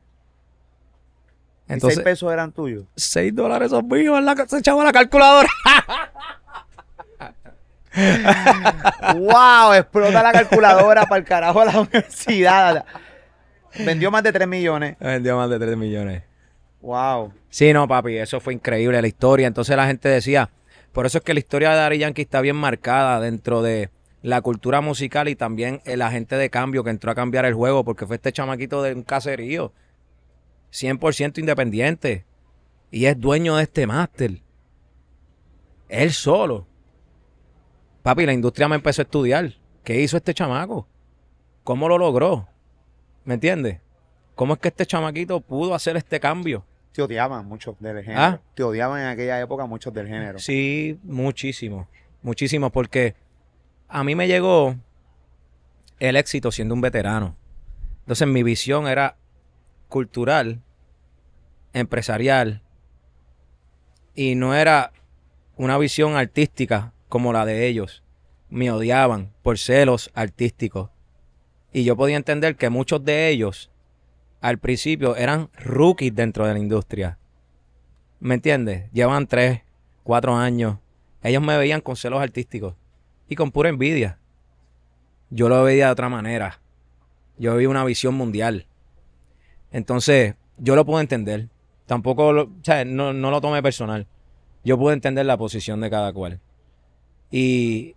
Entonces, ¿Y seis pesos eran tuyos? Seis dólares son míos, la, se echaba la calculadora. (laughs) ¡Wow! Explota la calculadora para el carajo a la universidad. Vendió más de 3 millones. Vendió más de 3 millones. Wow. Sí, no, papi, eso fue increíble la historia. Entonces la gente decía, por eso es que la historia de Dari Yankee está bien marcada dentro de la cultura musical y también el agente de cambio que entró a cambiar el juego porque fue este chamaquito de un caserío 100% independiente y es dueño de este máster. Él solo. Papi, la industria me empezó a estudiar. ¿Qué hizo este chamaco? ¿Cómo lo logró? ¿Me entiendes? ¿Cómo es que este chamaquito pudo hacer este cambio? Te odiaban muchos del género. ¿Ah? Te odiaban en aquella época muchos del género. Sí, muchísimo. Muchísimo, porque a mí me llegó el éxito siendo un veterano. Entonces mi visión era cultural, empresarial, y no era una visión artística como la de ellos. Me odiaban por celos artísticos. Y yo podía entender que muchos de ellos al principio eran rookies dentro de la industria. ¿Me entiendes? Llevan tres, cuatro años. Ellos me veían con celos artísticos y con pura envidia. yo lo veía de otra manera. Yo vi una visión mundial. Entonces, yo lo puedo entender. Tampoco, lo, o sea, no, no lo tomé personal. Yo puedo entender la posición de cada cual. Y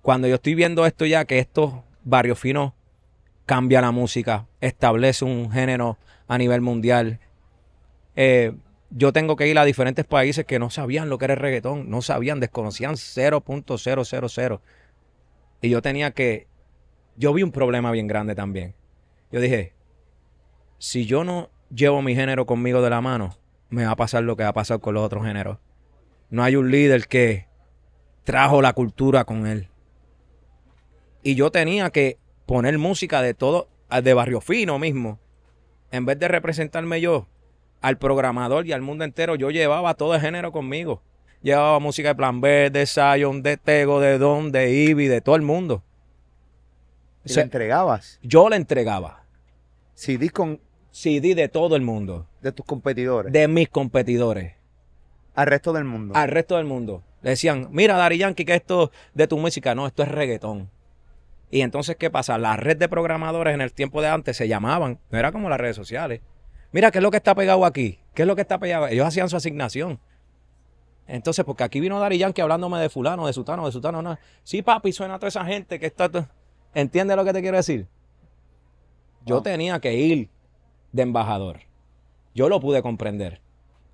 cuando yo estoy viendo esto ya, que estos barrios finos cambia la música, establece un género a nivel mundial. Eh, yo tengo que ir a diferentes países que no sabían lo que era el reggaetón, no sabían, desconocían 0.000. Y yo tenía que, yo vi un problema bien grande también. Yo dije, si yo no llevo mi género conmigo de la mano, me va a pasar lo que va a pasar con los otros géneros. No hay un líder que trajo la cultura con él. Y yo tenía que poner música de todo, de barrio fino mismo. En vez de representarme yo al programador y al mundo entero, yo llevaba todo el género conmigo. Llevaba música de Plan B, de Zion, de Tego, de Don, de Ivy, de todo el mundo. ¿Y le entregabas? Yo le entregaba. CD con... CD de todo el mundo. De tus competidores. De mis competidores. Al resto del mundo. Al resto del mundo. Le decían, mira, Dari Yankee, que esto de tu música, no, esto es reggaetón. Y entonces, ¿qué pasa? La red de programadores en el tiempo de antes se llamaban, no era como las redes sociales. Mira, ¿qué es lo que está pegado aquí? ¿Qué es lo que está pegado? Ellos hacían su asignación. Entonces, porque aquí vino Dari Yankee hablándome de fulano, de sutano, de sutano, no. Sí, papi, suena a toda esa gente que está... ¿Entiendes lo que te quiero decir? Yo tenía que ir de embajador. Yo lo pude comprender.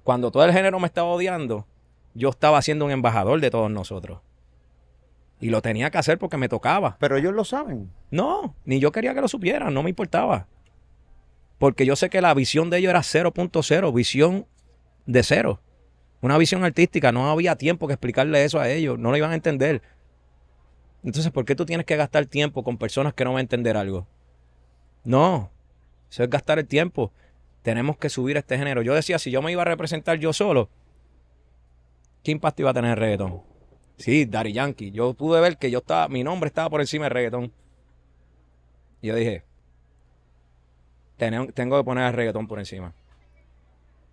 Cuando todo el género me estaba odiando, yo estaba siendo un embajador de todos nosotros. Y lo tenía que hacer porque me tocaba. Pero ellos lo saben. No, ni yo quería que lo supieran, no me importaba. Porque yo sé que la visión de ellos era 0.0, visión de cero. Una visión artística, no había tiempo que explicarle eso a ellos, no lo iban a entender. Entonces, ¿por qué tú tienes que gastar tiempo con personas que no van a entender algo? No, eso es gastar el tiempo. Tenemos que subir este género. Yo decía, si yo me iba a representar yo solo, ¿qué impacto iba a tener el reggaetón? Sí, Daddy Yankee. Yo pude ver que yo estaba, mi nombre estaba por encima del reggaetón. Y yo dije, tengo que poner el reggaetón por encima.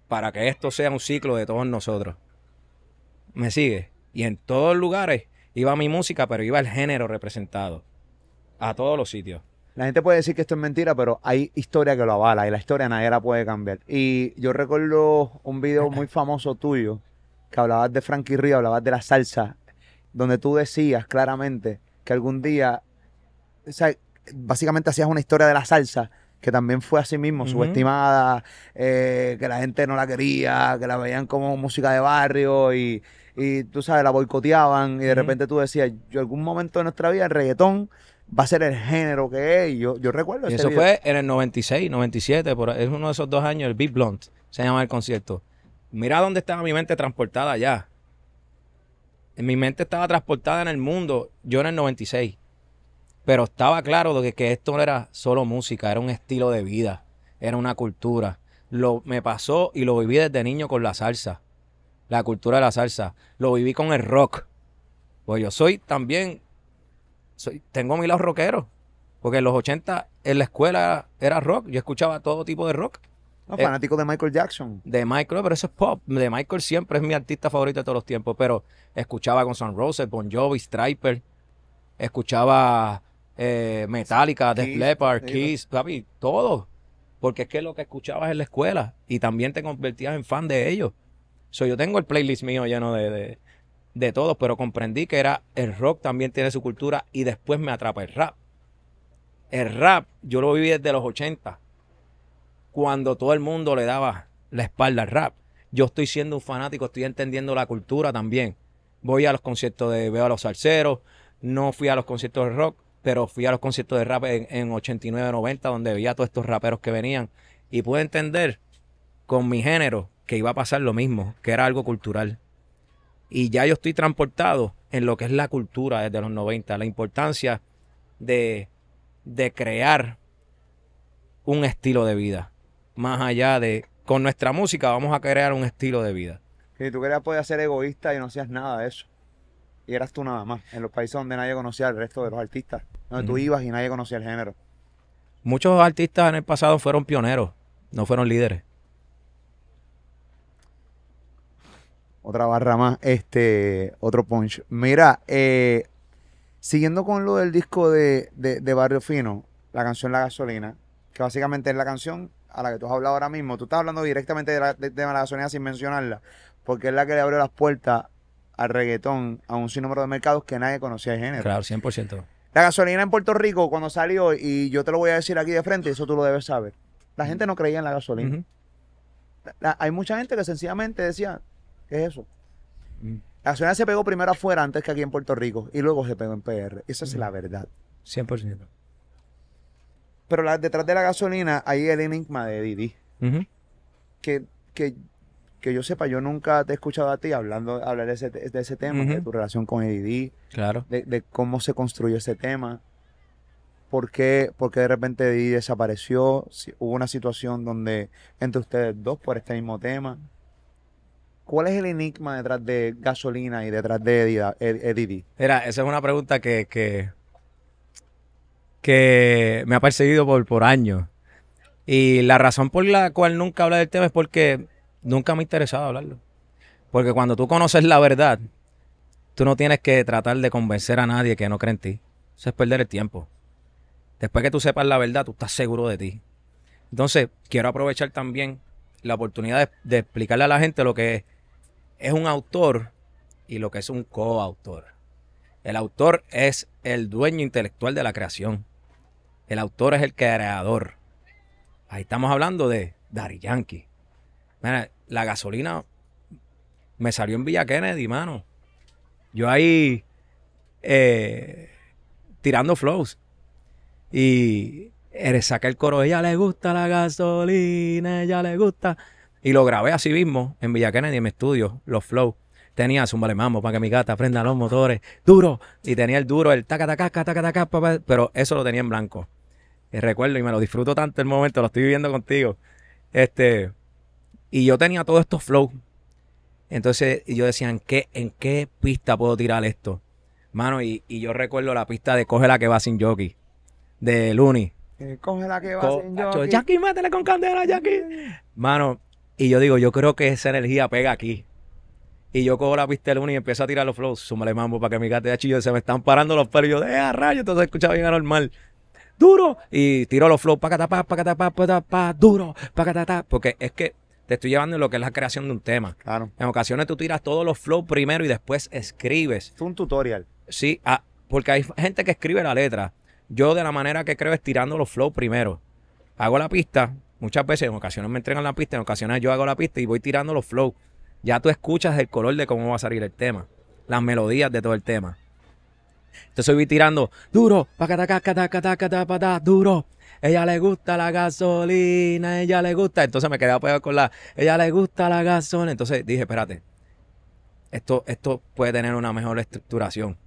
Para que esto sea un ciclo de todos nosotros. ¿Me sigue? Y en todos lugares iba mi música, pero iba el género representado. A todos los sitios. La gente puede decir que esto es mentira, pero hay historia que lo avala y la historia nadie la puede cambiar. Y yo recuerdo un video muy famoso tuyo que hablabas de Frankie Río, hablabas de la salsa donde tú decías claramente que algún día, o sea, básicamente hacías una historia de la salsa que también fue así mismo, subestimada, eh, que la gente no la quería, que la veían como música de barrio y, tú sabes, la boicoteaban y de repente tú decías, yo algún momento de nuestra vida el reggaetón va a ser el género que es. Y yo, yo recuerdo. eso fue en el 96, 97, por, es uno de esos dos años, el Big Blunt, se llama el concierto. Mira dónde estaba mi mente transportada ya mi mente estaba transportada en el mundo, yo en el 96. Pero estaba claro de que, esto no era solo música, era un estilo de vida, era una cultura. Lo, me pasó y lo viví desde niño con la salsa, la cultura de la salsa. Lo viví con el rock. Pues yo soy también, soy, tengo mi lado rockero. Porque en los 80 en la escuela era rock, yo escuchaba todo tipo de rock. No, fanático de Michael Jackson. De Michael, pero eso es pop. De Michael siempre es mi artista favorito de todos los tiempos. Pero escuchaba con Sun Roses, Bon Jovi, Striper. Escuchaba eh, Metallica, Def Leppard, Kiss, papi, todo. Porque es que lo que escuchabas en la escuela. Y también te convertías en fan de ellos. So, yo tengo el playlist mío lleno de, de, de todos, pero comprendí que era el rock también tiene su cultura y después me atrapa el rap. El rap, yo lo viví desde los 80 cuando todo el mundo le daba la espalda al rap. Yo estoy siendo un fanático, estoy entendiendo la cultura también. Voy a los conciertos de, veo a los salseros, no fui a los conciertos de rock, pero fui a los conciertos de rap en, en 89, 90, donde veía a todos estos raperos que venían. Y pude entender con mi género que iba a pasar lo mismo, que era algo cultural. Y ya yo estoy transportado en lo que es la cultura desde los 90, la importancia de, de crear un estilo de vida más allá de con nuestra música vamos a crear un estilo de vida. Si tú querías poder ser egoísta y no hacías nada de eso. Y eras tú nada más, en los países donde nadie conocía al resto de los artistas, donde tú ibas y nadie conocía el género. Muchos artistas en el pasado fueron pioneros, no fueron líderes. Otra barra más, este, otro punch. Mira, eh, Siguiendo con lo del disco de, de- de Barrio Fino, la canción La Gasolina, que básicamente es la canción a la que tú has hablado ahora mismo. Tú estás hablando directamente de la, de- de la gasolina sin mencionarla, porque es la que le abrió las puertas al reggaetón a un sinnúmero de mercados que nadie conocía de género. Claro, 100%. La gasolina en Puerto Rico, cuando salió, y yo te lo voy a decir aquí de frente, eso tú lo debes saber. La gente no creía en la gasolina. La- hay mucha gente que sencillamente decía, ¿qué es eso? Mm. La gasolina se pegó primero afuera antes que aquí en Puerto Rico y luego se pegó en PR. Esa es Mm. la verdad. 100%. Pero la- detrás de la gasolina hay el enigma de Didi. Que, que, que yo sepa, yo nunca te he escuchado a ti hablando hablar de ese, de ese tema, de tu relación con Didi, Claro. de, de cómo se construyó ese tema. ¿Por qué, por qué de repente Didi desapareció? Si hubo una situación donde entre ustedes dos por este mismo tema. ¿Cuál es el enigma detrás de gasolina y detrás de Eddie- Ed- Ed- Didi? Mira, esa es una pregunta que, que, que me ha perseguido por, por años. Y la razón por la cual nunca hablé del tema es porque nunca me ha interesado hablarlo. Porque cuando tú conoces la verdad, tú no tienes que tratar de convencer a nadie que no cree en ti. Eso es perder el tiempo. Después que tú sepas la verdad, tú estás seguro de ti. Entonces, quiero aprovechar también la oportunidad de, de explicarle a la gente lo que es, un autor y lo que es un coautor. El autor es el dueño intelectual de la creación. El autor es el creador. Ahí estamos hablando de Dari Yankee. Mira, la gasolina me salió en Villa Kennedy, mano. Yo ahí eh, tirando flows. Y saqué el coro, ella le gusta la gasolina, ella le gusta. Y lo grabé así mismo en Villa Kennedy, en mi estudio, los flows. Tenía zumbale mambo para que mi gata prenda los motores, duro. Y tenía el duro, el taca, taca, taca, taca, taca, pa, pa, pero eso lo tenía en blanco. Y recuerdo y me lo disfruto tanto el momento, lo estoy viviendo contigo. Este, y yo tenía todos estos flows. Entonces yo decía, ¿en qué, ¿en qué pista puedo tirar esto? Mano, y, y yo recuerdo la pista de Coge la que va sin jockey, de Looney. Eh, coge la que va Co- sin jockey. Jackie, métele con candela, Jackie. Mano, y yo digo, yo creo que esa energía pega aquí. Y yo cojo la uno y empiezo a tirar los flows. Súmale mambo para que mi gata de chillo se me están parando los pelos. Y yo, de a rayo, entonces escuchaba bien anormal. Duro. Y tiro los flows, pacatapá, pacatapá, pacatapá, duro, pacatapá. Porque es que te estoy llevando en lo que es la creación de un tema. Claro. En ocasiones tú tiras todos los flows primero y después escribes. Es un tutorial. Sí, ah, porque hay gente que escribe la letra. Yo de la manera que creo es tirando los flows primero. Hago la pista, muchas veces, en ocasiones me entregan la pista, en ocasiones yo hago la pista y voy tirando los flows. Ya tú escuchas el color de cómo va a salir el tema, las melodías de todo el tema. Entonces voy tirando duro, tapata, duro. Ella le gusta la gasolina, ella le gusta. Entonces me quedé pegado con la, ella le gusta la gasolina. Entonces dije, espérate, esto, esto puede tener una mejor estructuración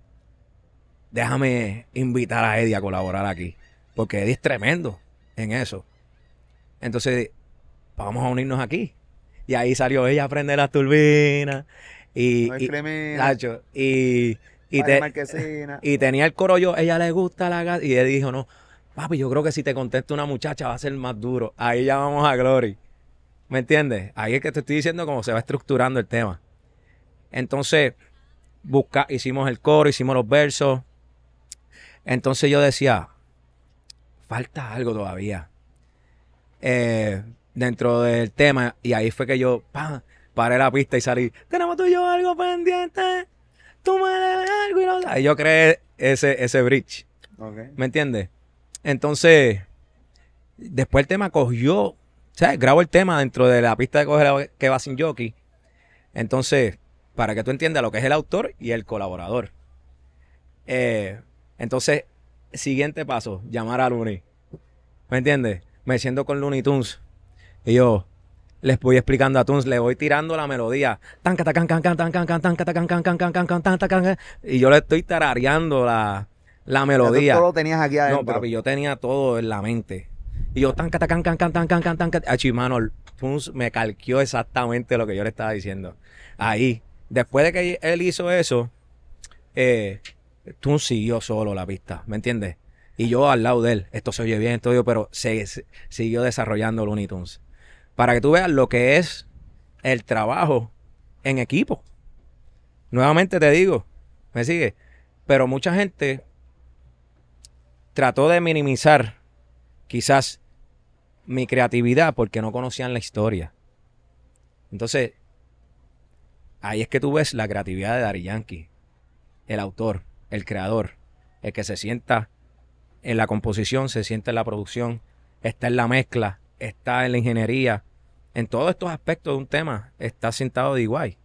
déjame invitar a Eddie a colaborar aquí. Porque Eddie es tremendo en eso. Entonces, vamos a unirnos aquí. Y ahí salió ella a prender las turbinas. Y, No y, Nacho, y, y, te- tenía el coro yo, ella le gusta la gas. Y él dijo, no, papi, yo creo que si te contesta una muchacha va a ser más duro. Ahí ya vamos a Glory. ¿Me entiendes? Ahí es que te estoy diciendo cómo se va estructurando el tema. Entonces, busca, hicimos el coro, hicimos los versos. Entonces yo decía, falta algo todavía. Eh, dentro del tema. Y ahí fue que yo, ¡pam! paré la pista y salí. Tenemos tú y yo algo pendiente. Tú me debes algo y no. Ahí yo creé ese, ese bridge. ¿Me entiendes? Entonces, después el tema cogió, ¿sabes? Grabo el tema dentro de la pista de coger que va sin jockey. Entonces, para que tú entiendas lo que es el autor y el colaborador. Eh, entonces, siguiente paso, llamar a Looney. ¿Me entiendes? Me siento con Looney Tunes. Y yo les voy explicando a Tunes, le voy tirando la melodía. Tan, can, can, can, can, can, can, can, can, can, can, can, can, can. Y yo le estoy tarareando la, la tú melodía. todo lo tenías aquí No, adentro. papi, yo tenía todo en la mente. Y yo, tan, can, can, can, can, can, can. Mano, Tunes me calqueó exactamente lo que yo le estaba diciendo. Ahí. Después de que él hizo eso, eh, Tunes siguió solo la pista, ¿me entiendes? Y yo al lado de él, esto se oye bien, esto pero se- siguió desarrollando Looney Tunes. Para que tú veas lo que es el trabajo en equipo. Nuevamente te digo, ¿me sigue? Pero mucha gente trató de minimizar quizás mi creatividad porque no conocían la historia. Entonces, ahí es que tú ves la creatividad de Dari Yankee, el autor, el creador, el que se sienta en la composición, se sienta en la producción, está en la mezcla, está en la ingeniería, en todos estos aspectos de un tema, está sentado de igual.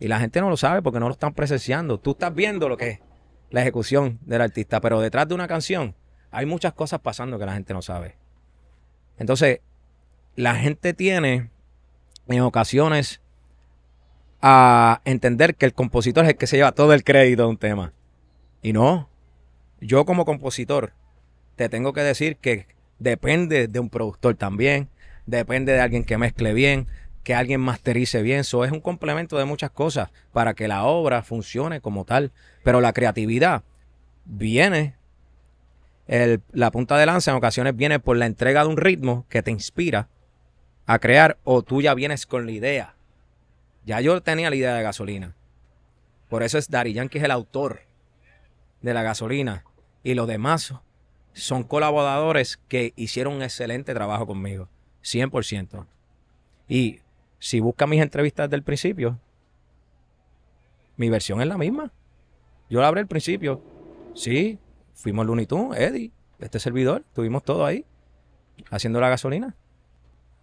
Y la gente no lo sabe porque no lo están presenciando. Tú estás viendo lo que es la ejecución del artista, pero detrás de una canción hay muchas cosas pasando que la gente no sabe. Entonces, la gente tiene en ocasiones a entender que el compositor es el que se lleva todo el crédito de un tema. Y no, yo como compositor te tengo que decir que depende de un productor también, depende de alguien que mezcle bien, que alguien masterice bien. Eso es un complemento de muchas cosas para que la obra funcione como tal. Pero la creatividad viene, la punta de lanza en ocasiones viene por la entrega de un ritmo que te inspira a crear o tú ya vienes con la idea. Ya yo tenía la idea de gasolina. Por eso es Dari Yankee es el autor de la gasolina. Y los demás son colaboradores que hicieron un excelente trabajo conmigo. 100%. Y si busca mis entrevistas del principio, mi versión es la misma. Yo la abrí al principio. Sí, fuimos Looney Tunes, Eddie, este servidor, estuvimos todos ahí haciendo la gasolina.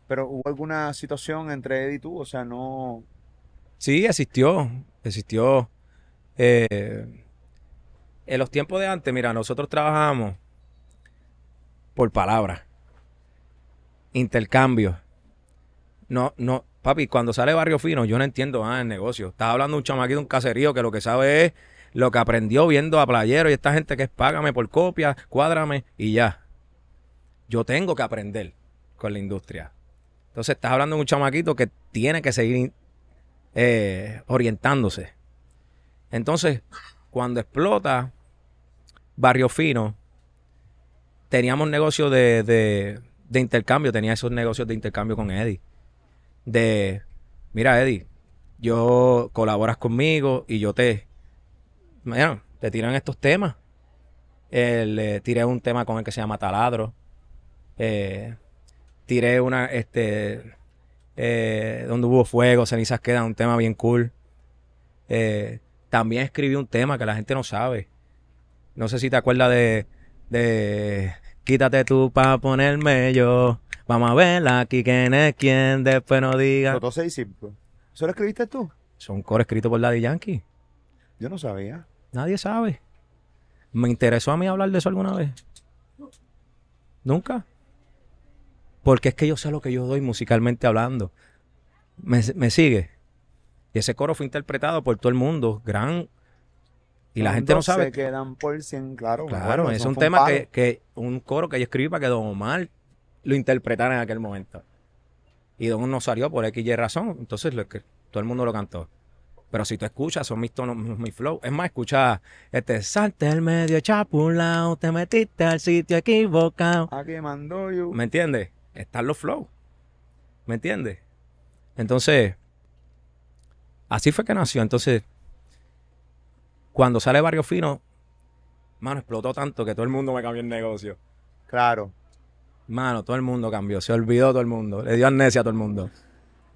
Pero hubo alguna situación entre Eddie y tú, o sea, no. Sí, existió, existió. Eh, en los tiempos de antes, mira, nosotros trabajamos por palabras, intercambio. No, no, Papi, cuando sale Barrio Fino, yo no entiendo nada del negocio. Estás hablando de un chamaquito un caserío que lo que sabe es lo que aprendió viendo a Playero y esta gente que es págame por copia, cuádrame y ya. Yo tengo que aprender con la industria. Entonces estás hablando de un chamaquito que tiene que seguir eh, orientándose. Entonces, cuando explota Barrio Fino, teníamos negocios de, de, intercambio, tenía esos negocios de intercambio con Eddie de, mira Eddie, yo colaboras conmigo y yo te, mira, te tiran estos temas. Eh, tiré un tema con el que se llama Taladro. Eh, tiré una, este, eh, donde hubo fuego, cenizas quedan, un tema bien cool. también escribí un tema que la gente no sabe. No sé si te acuerdas de, de Quítate tú para ponerme yo. Vamos a ver aquí quién es quién, después no diga. Los y cinco. ¿Eso lo escribiste tú? Son coro escrito por Daddy Yankee. Yo no sabía. Nadie sabe. ¿Me interesó a mí hablar de eso alguna vez? Nunca. Porque es que yo sé lo que yo doy musicalmente hablando. ¿Me, sigue? Y ese coro fue interpretado por todo el mundo. Gran. Y la gente no sabe. Se quedan por cien, claro. Claro, es un tema que, que, Un coro que yo escribí para que Don Omar lo interpretaron en aquel momento. Y Don no salió por X y razón, entonces lo que, todo el mundo lo cantó. Pero si tú escuchas, son mis tonos, mi flow. Es más, escucha, este, salte el medio chapulao, te metiste al sitio equivocado. Aquí mandó yo. ¿Me entiendes? Están los flow. ¿Me entiendes? Entonces, así fue que nació. Entonces, cuando sale Barrio Fino, mano, explotó tanto que todo el mundo me cambió el negocio. Claro. Mano, todo el mundo cambió, se olvidó todo el mundo, le dio amnesia a todo el mundo.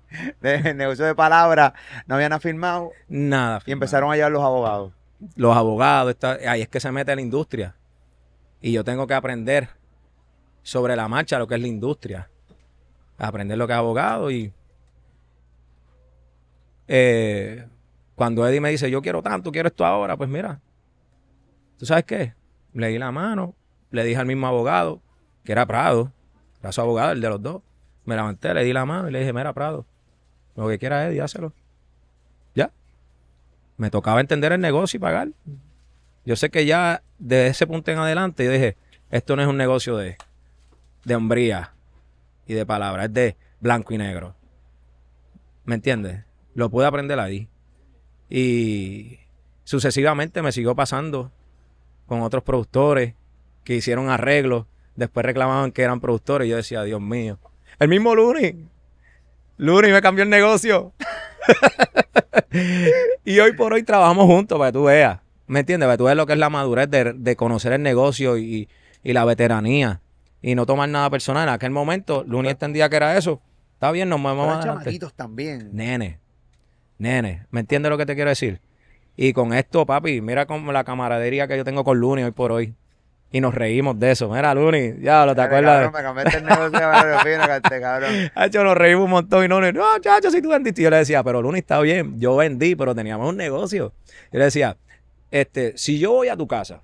(laughs) De negocio de palabras, no habían afirmado. Nada. Y empezaron a llegar los abogados. Los abogados, ahí es que se mete la industria. Y yo tengo que aprender sobre la marcha lo que es la industria. Aprender lo que es abogado y... Eh, cuando Eddie me dice, yo quiero tanto, quiero esto ahora, pues mira, ¿tú sabes qué? Le di la mano, le dije al mismo abogado, que era Prado, era su abogado, el de los dos. Me levanté, le di la mano y le dije, mira, Prado, lo que quiera Eddie, hácelo. Ya. Me tocaba entender el negocio y pagar. Yo sé que ya de ese punto en adelante yo dije, esto no es un negocio de, de hombría y de palabras, es de blanco y negro. ¿Me entiendes? Lo pude aprender ahí. Y sucesivamente me siguió pasando con otros productores que hicieron arreglos Después reclamaban que eran productores y yo decía, Dios mío. El mismo Looney. Looney me cambió el negocio. (laughs) y hoy por hoy trabajamos juntos para que tú veas. ¿Me entiendes? Para que tú veas lo que es la madurez de, conocer el negocio y, y la veteranía y no tomar nada personal. En aquel momento, Luni entendía que era eso. Está bien, nos hay adelante. chamaquitos también. Nene, nene, ¿me entiendes lo que te quiero decir? Y con esto, papi, mira como la camaradería que yo tengo con Luni hoy por hoy. Y nos reímos de eso. Mira, Luni, ya lo te acuerdas. cabrón, me cambiaste el negocio de barrio fino, cante, cabrón. (laughs) Hacho, nos reímos un montón y no, no, chacho, si tú vendiste. Y yo le decía, pero Luni está bien, yo vendí, pero teníamos un negocio. Yo le decía, este, si yo voy a tu casa,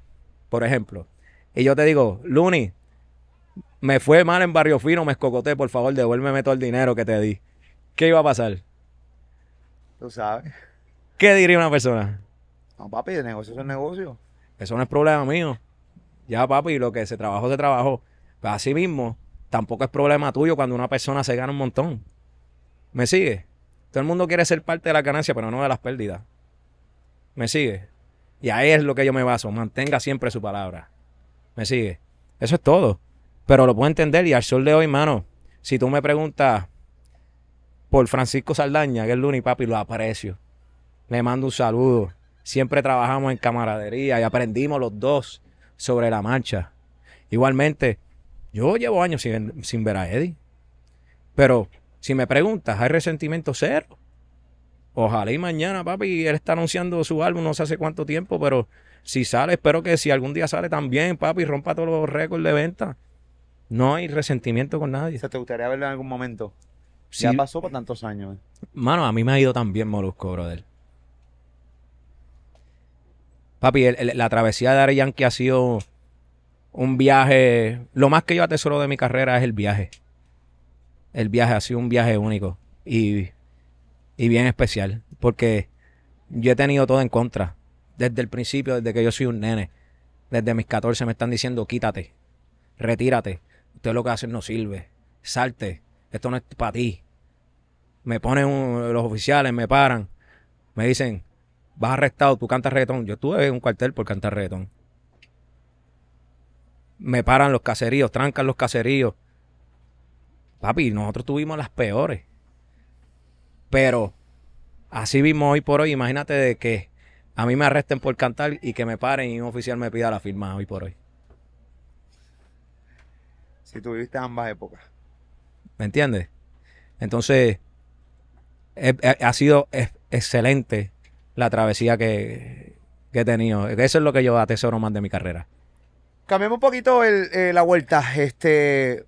por ejemplo, y yo te digo, Luni, me fue mal en Barrio Fino, me escocoté, por favor, devuélveme todo el dinero que te di. ¿Qué iba a pasar? Tú sabes. ¿Qué diría una persona? No, papi, el negocio es un negocio. Eso no es problema mío. Ya, papi, lo que se trabajó, se trabajó. Pero así mismo, tampoco es problema tuyo cuando una persona se gana un montón. ¿Me sigue? Todo el mundo quiere ser parte de la ganancia, pero no de las pérdidas. ¿Me sigue? Y ahí es lo que yo me baso. Mantenga siempre su palabra. ¿Me sigue? Eso es todo. Pero lo puedo entender y al sol de hoy, mano, si tú me preguntas por Francisco Saldaña, que es Luni, papi, lo aprecio. Le mando un saludo. Siempre trabajamos en camaradería y aprendimos los dos sobre la marcha. Igualmente, yo llevo años sin, ver a Eddie. Pero si me preguntas, hay resentimiento cero. Ojalá y mañana, papi, él está anunciando su álbum no sé hace cuánto tiempo, pero si sale, espero que si algún día sale también, papi, rompa todos los récords de venta. No hay resentimiento con nadie. ¿Se te gustaría verlo en algún momento? Sí, Ya pasó por tantos años. eh. Mano, a mí me ha ido tan bien Molusco, brother. Papi, el- el- la travesía de Ari Yankee ha sido un viaje. Lo más que yo atesoro de mi carrera es el viaje. El viaje ha sido un viaje único y, y bien especial. Porque yo he tenido todo en contra. Desde el principio, desde que yo soy un nene. Desde mis 14 me están diciendo quítate, retírate. Usted lo que hace no sirve. Salte. Esto no es para ti me ponen los oficiales, me paran, me dicen, vas arrestado, tú cantas reggaetón. Yo estuve en un cuartel por cantar reggaetón. Me paran los caseríos, trancan los caseríos. Papi, nosotros tuvimos las peores. Pero, así mismo hoy por hoy, imagínate de que a mí me arresten por cantar y que me paren y un oficial me pida la firma hoy por hoy. Si tú viviste ambas épocas. ¿Me entiendes? Entonces, es- es- ha sido ex- excelente la travesía que, he tenido. Eso es lo que yo atesoro más de mi carrera. Cambiemos un poquito eh, la vuelta. Este,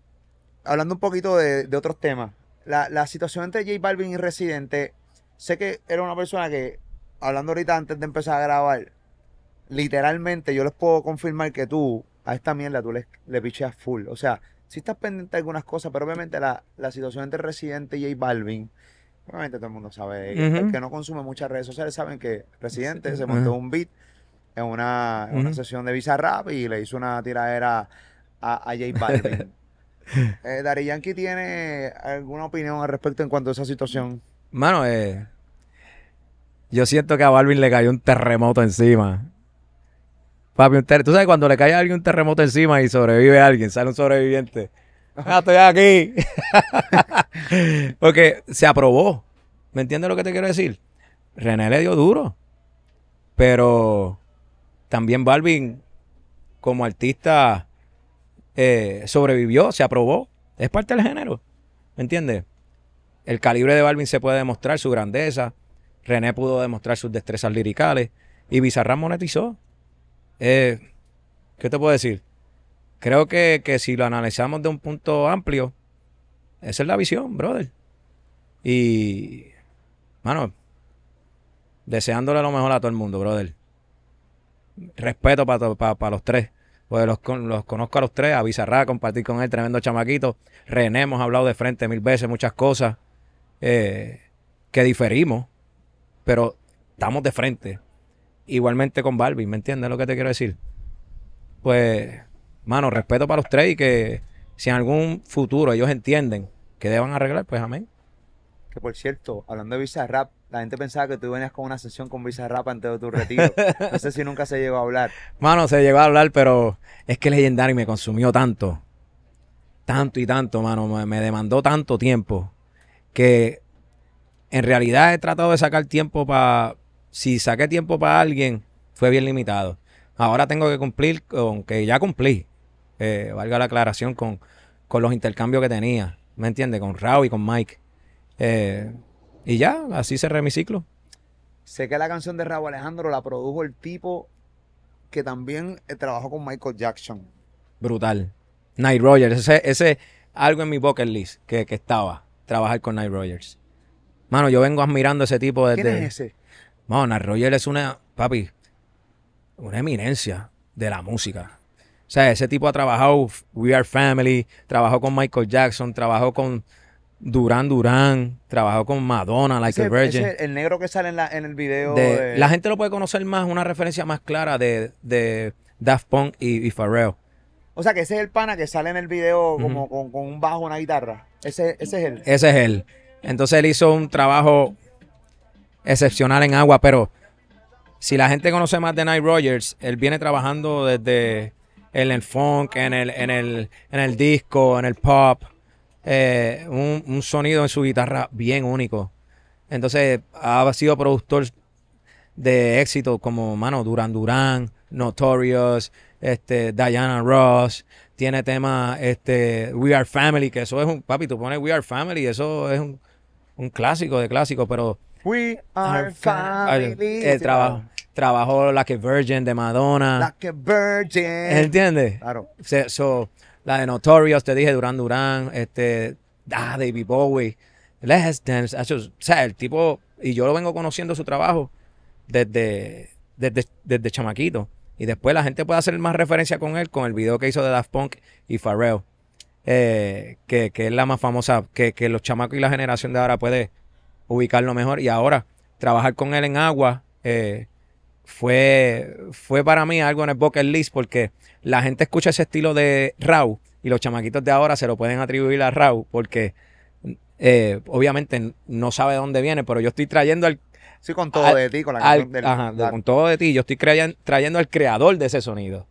hablando un poquito de, otros temas. La, la situación entre J Balvin y Residente. Sé que era una persona que, hablando ahorita antes de empezar a grabar, literalmente yo les puedo confirmar que tú, a esta mierda, tú le, le picheas full. O sea, si estás pendiente de algunas cosas, pero obviamente la, la situación entre Residente y J Balvin, obviamente todo el mundo sabe. Ujú. El que no consume muchas redes sociales saben que Residente se montó un beat en una, en una Ujú. sesión de Bizarrap y le hizo una tiradera a, a J Balvin. (laughs) eh, Daddy Yankee tiene alguna opinión al respecto en cuanto a esa situación. Mano, eh, yo siento que a Balvin le cayó un terremoto encima. Papi, tú sabes cuando le cae a alguien un terremoto encima y sobrevive alguien, sale un sobreviviente. Ah, estoy aquí. (laughs) Porque se aprobó. ¿Me entiendes lo que te quiero decir? René le dio duro. Pero también Balvin, como artista, eh, sobrevivió, se aprobó. Es parte del género. ¿Me entiendes? El calibre de Balvin se puede demostrar, su grandeza. René pudo demostrar sus destrezas liricales. Y Bizarrap monetizó. Eh, ¿Qué te puedo decir? Creo que, que si lo analizamos de un punto amplio, esa es la visión, brother. Y, mano, deseándole lo mejor a todo el mundo, brother. Respeto para los tres. Pues los, los conozco a los tres, a compartir con él, tremendo chamaquito. René, hemos hablado de frente mil veces, muchas cosas eh, que diferimos, pero estamos de frente. Igualmente con Balvin, ¿me entiendes lo que te quiero decir? Pues, mano, respeto para los tres y que si en algún futuro ellos entienden que deban arreglar, pues amén. Que por cierto, hablando de Bizarrap, la gente pensaba que tú venías con una sesión con Bizarrap antes de tu retiro. (laughs) No sé si nunca se llegó a hablar. Mano, se llegó a hablar, pero es que Legendary me consumió tanto, tanto y tanto, mano, me, me demandó tanto tiempo que en realidad he tratado de sacar tiempo para, si saqué tiempo para alguien, fue bien limitado. Ahora tengo que cumplir con que ya cumplí, eh, valga la aclaración, con, con los intercambios que tenía, ¿me entiendes? Con Raúl y con Mike. Eh, y ya, así cerré mi ciclo. Sé que la canción de Raúl Alejandro la produjo el tipo que también eh, trabajó con Michael Jackson. Brutal. Night Rogers, ese, ese algo en mi bucket list que, que estaba, trabajar con Night Rogers. Mano, yo vengo admirando a ese tipo desde... ¿Quién es ese? Mano, Night Rogers es una, papi, una eminencia de la música. O sea, ese tipo ha trabajado We Are Family, trabajó con Michael Jackson, trabajó con Duran Duran, trabajó con Madonna, Like Ese- a Virgin. ese, el negro que sale en, la, en el video. De- de- La gente lo puede conocer más, una referencia más clara de, de Daft Punk y, y Pharrell. O sea, que ese es el pana que sale en el video como con, con un bajo, una guitarra. Ese, ese es él. Ese es él. Entonces él hizo un trabajo excepcional en agua, pero si la gente conoce más de Night Rogers, él viene trabajando desde en el funk, en el, en el, en el disco, en el pop, eh, un, un sonido en su guitarra bien único. Entonces ha sido productor de éxito como, mano, Duran Duran, Notorious, este, Diana Ross, tiene temas, este, We Are Family, que eso es un, papi, tú pones We Are Family, eso es un, un clásico de clásicos, pero We are family. el trabajo, trabajó Like a Virgin de Madonna, Like a virgin. ¿entiendes? Claro. So, la de Notorious, te dije, Duran Duran, este, ah, David Bowie, Let's Dance, eso, o sea, el tipo, y yo lo vengo conociendo su trabajo desde, desde, desde chamaquito. Y después la gente puede hacer más referencia con él con el video que hizo de Daft Punk y Pharrell, eh, que, que es la más famosa, que, que los chamacos y la generación de ahora puede ubicarlo mejor. Y ahora, trabajar con él en agua eh, fue, fue para mí algo en el bucket list porque la gente escucha ese estilo de Raw y los chamaquitos de ahora se lo pueden atribuir a Raw porque eh, obviamente no sabe de dónde viene, pero yo estoy trayendo al, Sí, con todo Al- de ti, con la al- canción del. ajá, con todo de ti, yo estoy trayendo al creador de ese sonido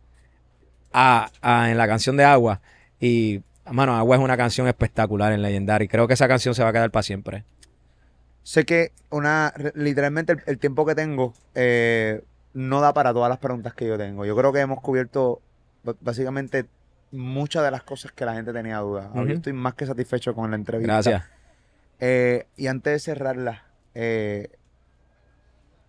a, a- en la canción de Agua y mano, Agua es una canción espectacular en Legendary y creo que esa canción se va a quedar para siempre. Sé que una, literalmente el, el tiempo que tengo eh, no da para todas las preguntas que yo tengo. Yo creo que hemos cubierto básicamente muchas de las cosas que la gente tenía dudas. Yo estoy más que satisfecho con la entrevista. Gracias. Eh, y antes de cerrarla, eh,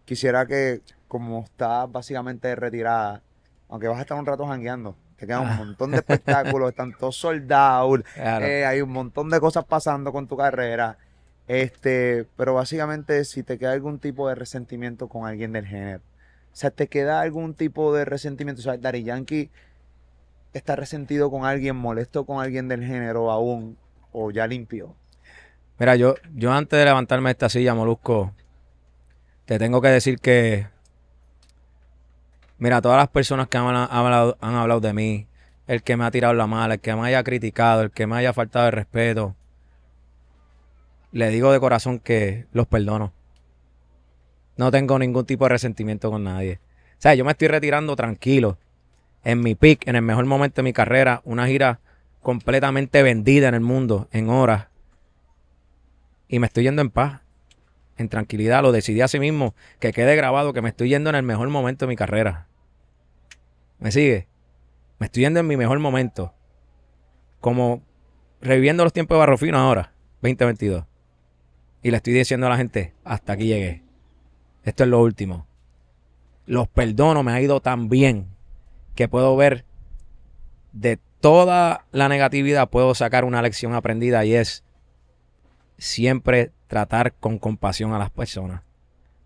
quisiera que, como estás básicamente retirada, aunque vas a estar un rato jangueando, te quedan un Ah. montón de espectáculos, están todos soldados, (laughs) Claro. eh, hay un montón de cosas pasando con tu carrera. Este, pero básicamente si te queda algún tipo de resentimiento con alguien del género. O sea, te queda algún tipo de resentimiento. O sea, Daddy Yankee está resentido con alguien, molesto con alguien del género aún, o ya limpió. Mira, yo, yo antes de levantarme de esta silla, Molusco, te tengo que decir que, mira, todas las personas que han, han hablado, han hablado de mí, el que me ha tirado la mala, el que me haya criticado, el que me haya faltado el respeto, le digo de corazón que los perdono. No tengo ningún tipo de resentimiento con nadie. O sea, yo me estoy retirando tranquilo. En mi peak, en el mejor momento de mi carrera, una gira completamente vendida en el mundo, en horas y me estoy yendo en paz, en tranquilidad. Lo decidí así mismo, que quede grabado que me estoy yendo en el mejor momento de mi carrera. ¿Me sigue? Me estoy yendo en mi mejor momento. Como reviviendo los tiempos de Barrofino ahora, 2022. Y le estoy diciendo a la gente, hasta aquí llegué. Esto es lo último. Los perdono, me ha ido tan bien que puedo ver de toda la negatividad, puedo sacar una lección aprendida y es siempre tratar con compasión a las personas.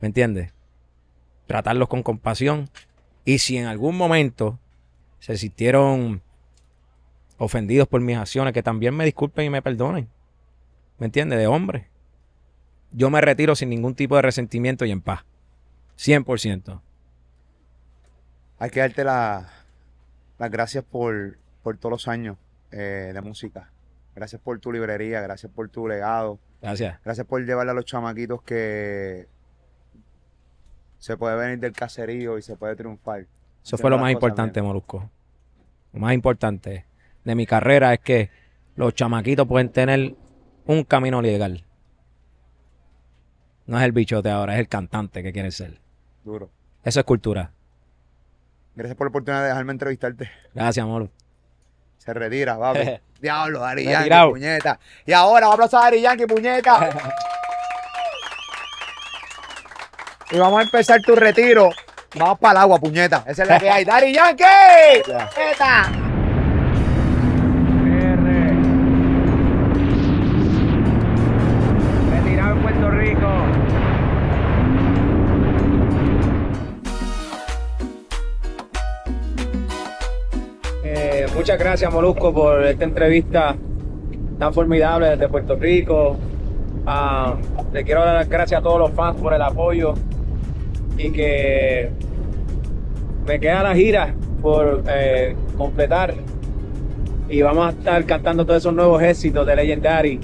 ¿Me entiendes? Tratarlos con compasión. Y si en algún momento se sintieron ofendidos por mis acciones, que también me disculpen y me perdonen. ¿Me entiendes? De hombre. Yo me retiro sin ningún tipo de resentimiento y en paz. 100%. Hay que darte la- las gracias por, por todos los años eh, de música. Gracias por tu librería, gracias por tu legado, Gracias. gracias por llevarle a los chamaquitos que se puede venir del caserío y se puede triunfar. Eso fue lo más importante, bien. Molusco. Lo más importante de mi carrera es que los chamaquitos pueden tener un camino legal. No es el bichote ahora, es el cantante que quiere ser. Duro. Eso es cultura. Gracias por la oportunidad de dejarme entrevistarte. Gracias, amor. Se retira, papi. (laughs) Diablo, Dari Yankee, puñeta. Y ahora, un aplauso a Dari Yankee, puñeta. (laughs) y vamos a empezar tu retiro. Vamos para el agua, puñeta. Esa es la que hay. Dari Yankee. Ya. Muchas gracias, Molusco, por esta entrevista tan formidable desde Puerto Rico. Ah, le quiero dar las gracias a todos los fans por el apoyo y que me queda la gira por eh, completar y vamos a estar cantando todos esos nuevos éxitos de Legendary.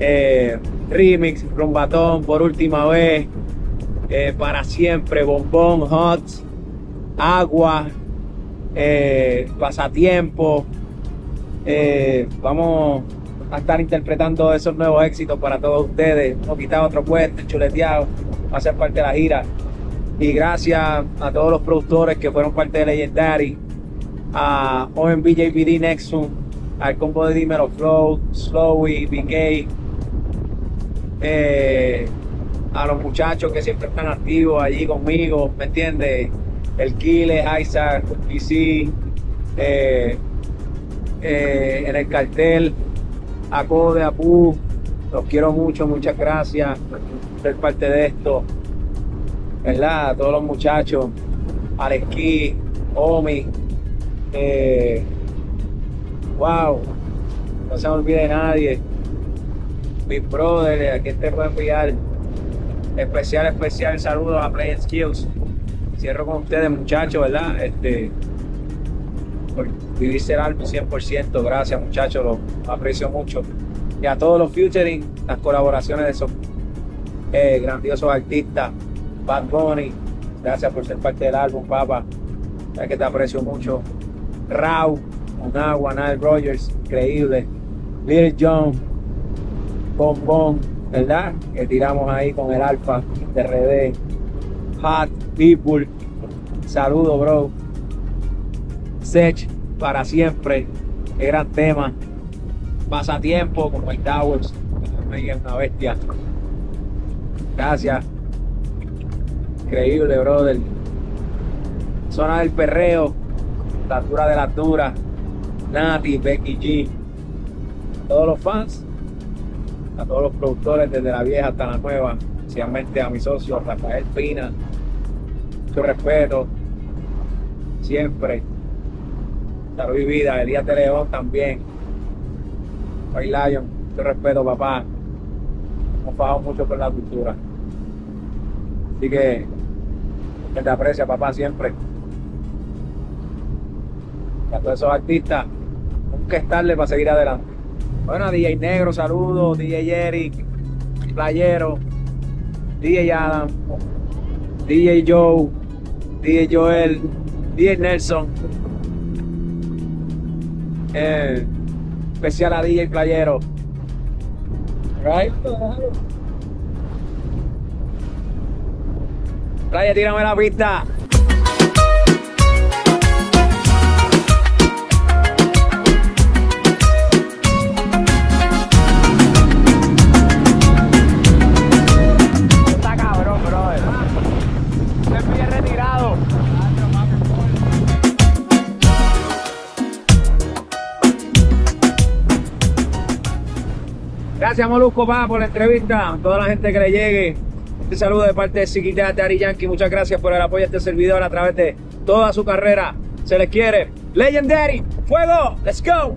Eh, remix, Rumbatón, por última vez, eh, para siempre, Bombón, Hot, Agua, eh, Pasatiempo. Eh, vamos a estar interpretando esos nuevos éxitos para todos ustedes. Hemos quitado otro puesto, chuleteado, va a ser parte de la gira. Y gracias a todos los productores que fueron parte de Legendary, a OMB JPD Nexum, al combo de Dímelo Flow, Slowy, BK, eh, a los muchachos que siempre están activos allí conmigo, ¿me entiendes? El Kile, Isaac, PC, eh, eh, en el cartel, a Code, a Pu, los quiero mucho, muchas gracias por ser parte de esto, ¿verdad? A todos los muchachos, al Esquí, Omi, eh, wow, no se me olvide de nadie. Big Brother, aquí te puedo enviar especial, especial saludos a Play Skills. Cierro con ustedes, muchachos, ¿verdad? Este, por vivirse el álbum 100%. Gracias, muchachos, lo aprecio mucho. Y a todos los featuring, las colaboraciones de esos eh, grandiosos artistas. Bad Bunny, gracias por ser parte del álbum, papá. Sabes que te aprecio mucho. Rau, Onagua, Nile Rogers, increíble. Little John, Bombón, ¿verdad? Que tiramos ahí con el Alfa de RD. Hot People, saludo, bro. Sech, para siempre, gran tema. Pasatiempo con Mike Towers, es una bestia. Gracias. Increíble, brother. Zona del perreo, la dura de las duras. Nati, Becky G. Todos los fans, a todos los productores, desde la vieja hasta la nueva, especialmente a mi socio Rafael Pina. Mucho respeto, siempre. Salud y vida, Elías de León también. Ray Lion, mucho respeto, papá. Hemos bajado mucho por la cultura. Así que, te aprecia, papá, siempre. Y a todos esos artistas, nunca es tarde para seguir adelante. Bueno, DJ Negro, saludos, DJ Eric, Playero, DJ Adam, DJ Joe, DJ Joel, DJ Nelson. Eh, especial a DJ Playero. Right? Playa, tírame la pista. Gracias, Molusco, pa, por la entrevista. Toda la gente que le llegue. Este saludo de parte de Siquita de Ari Yankee. Muchas gracias por el apoyo a este servidor a través de toda su carrera. Se les quiere. Legendary, fuego, let's go.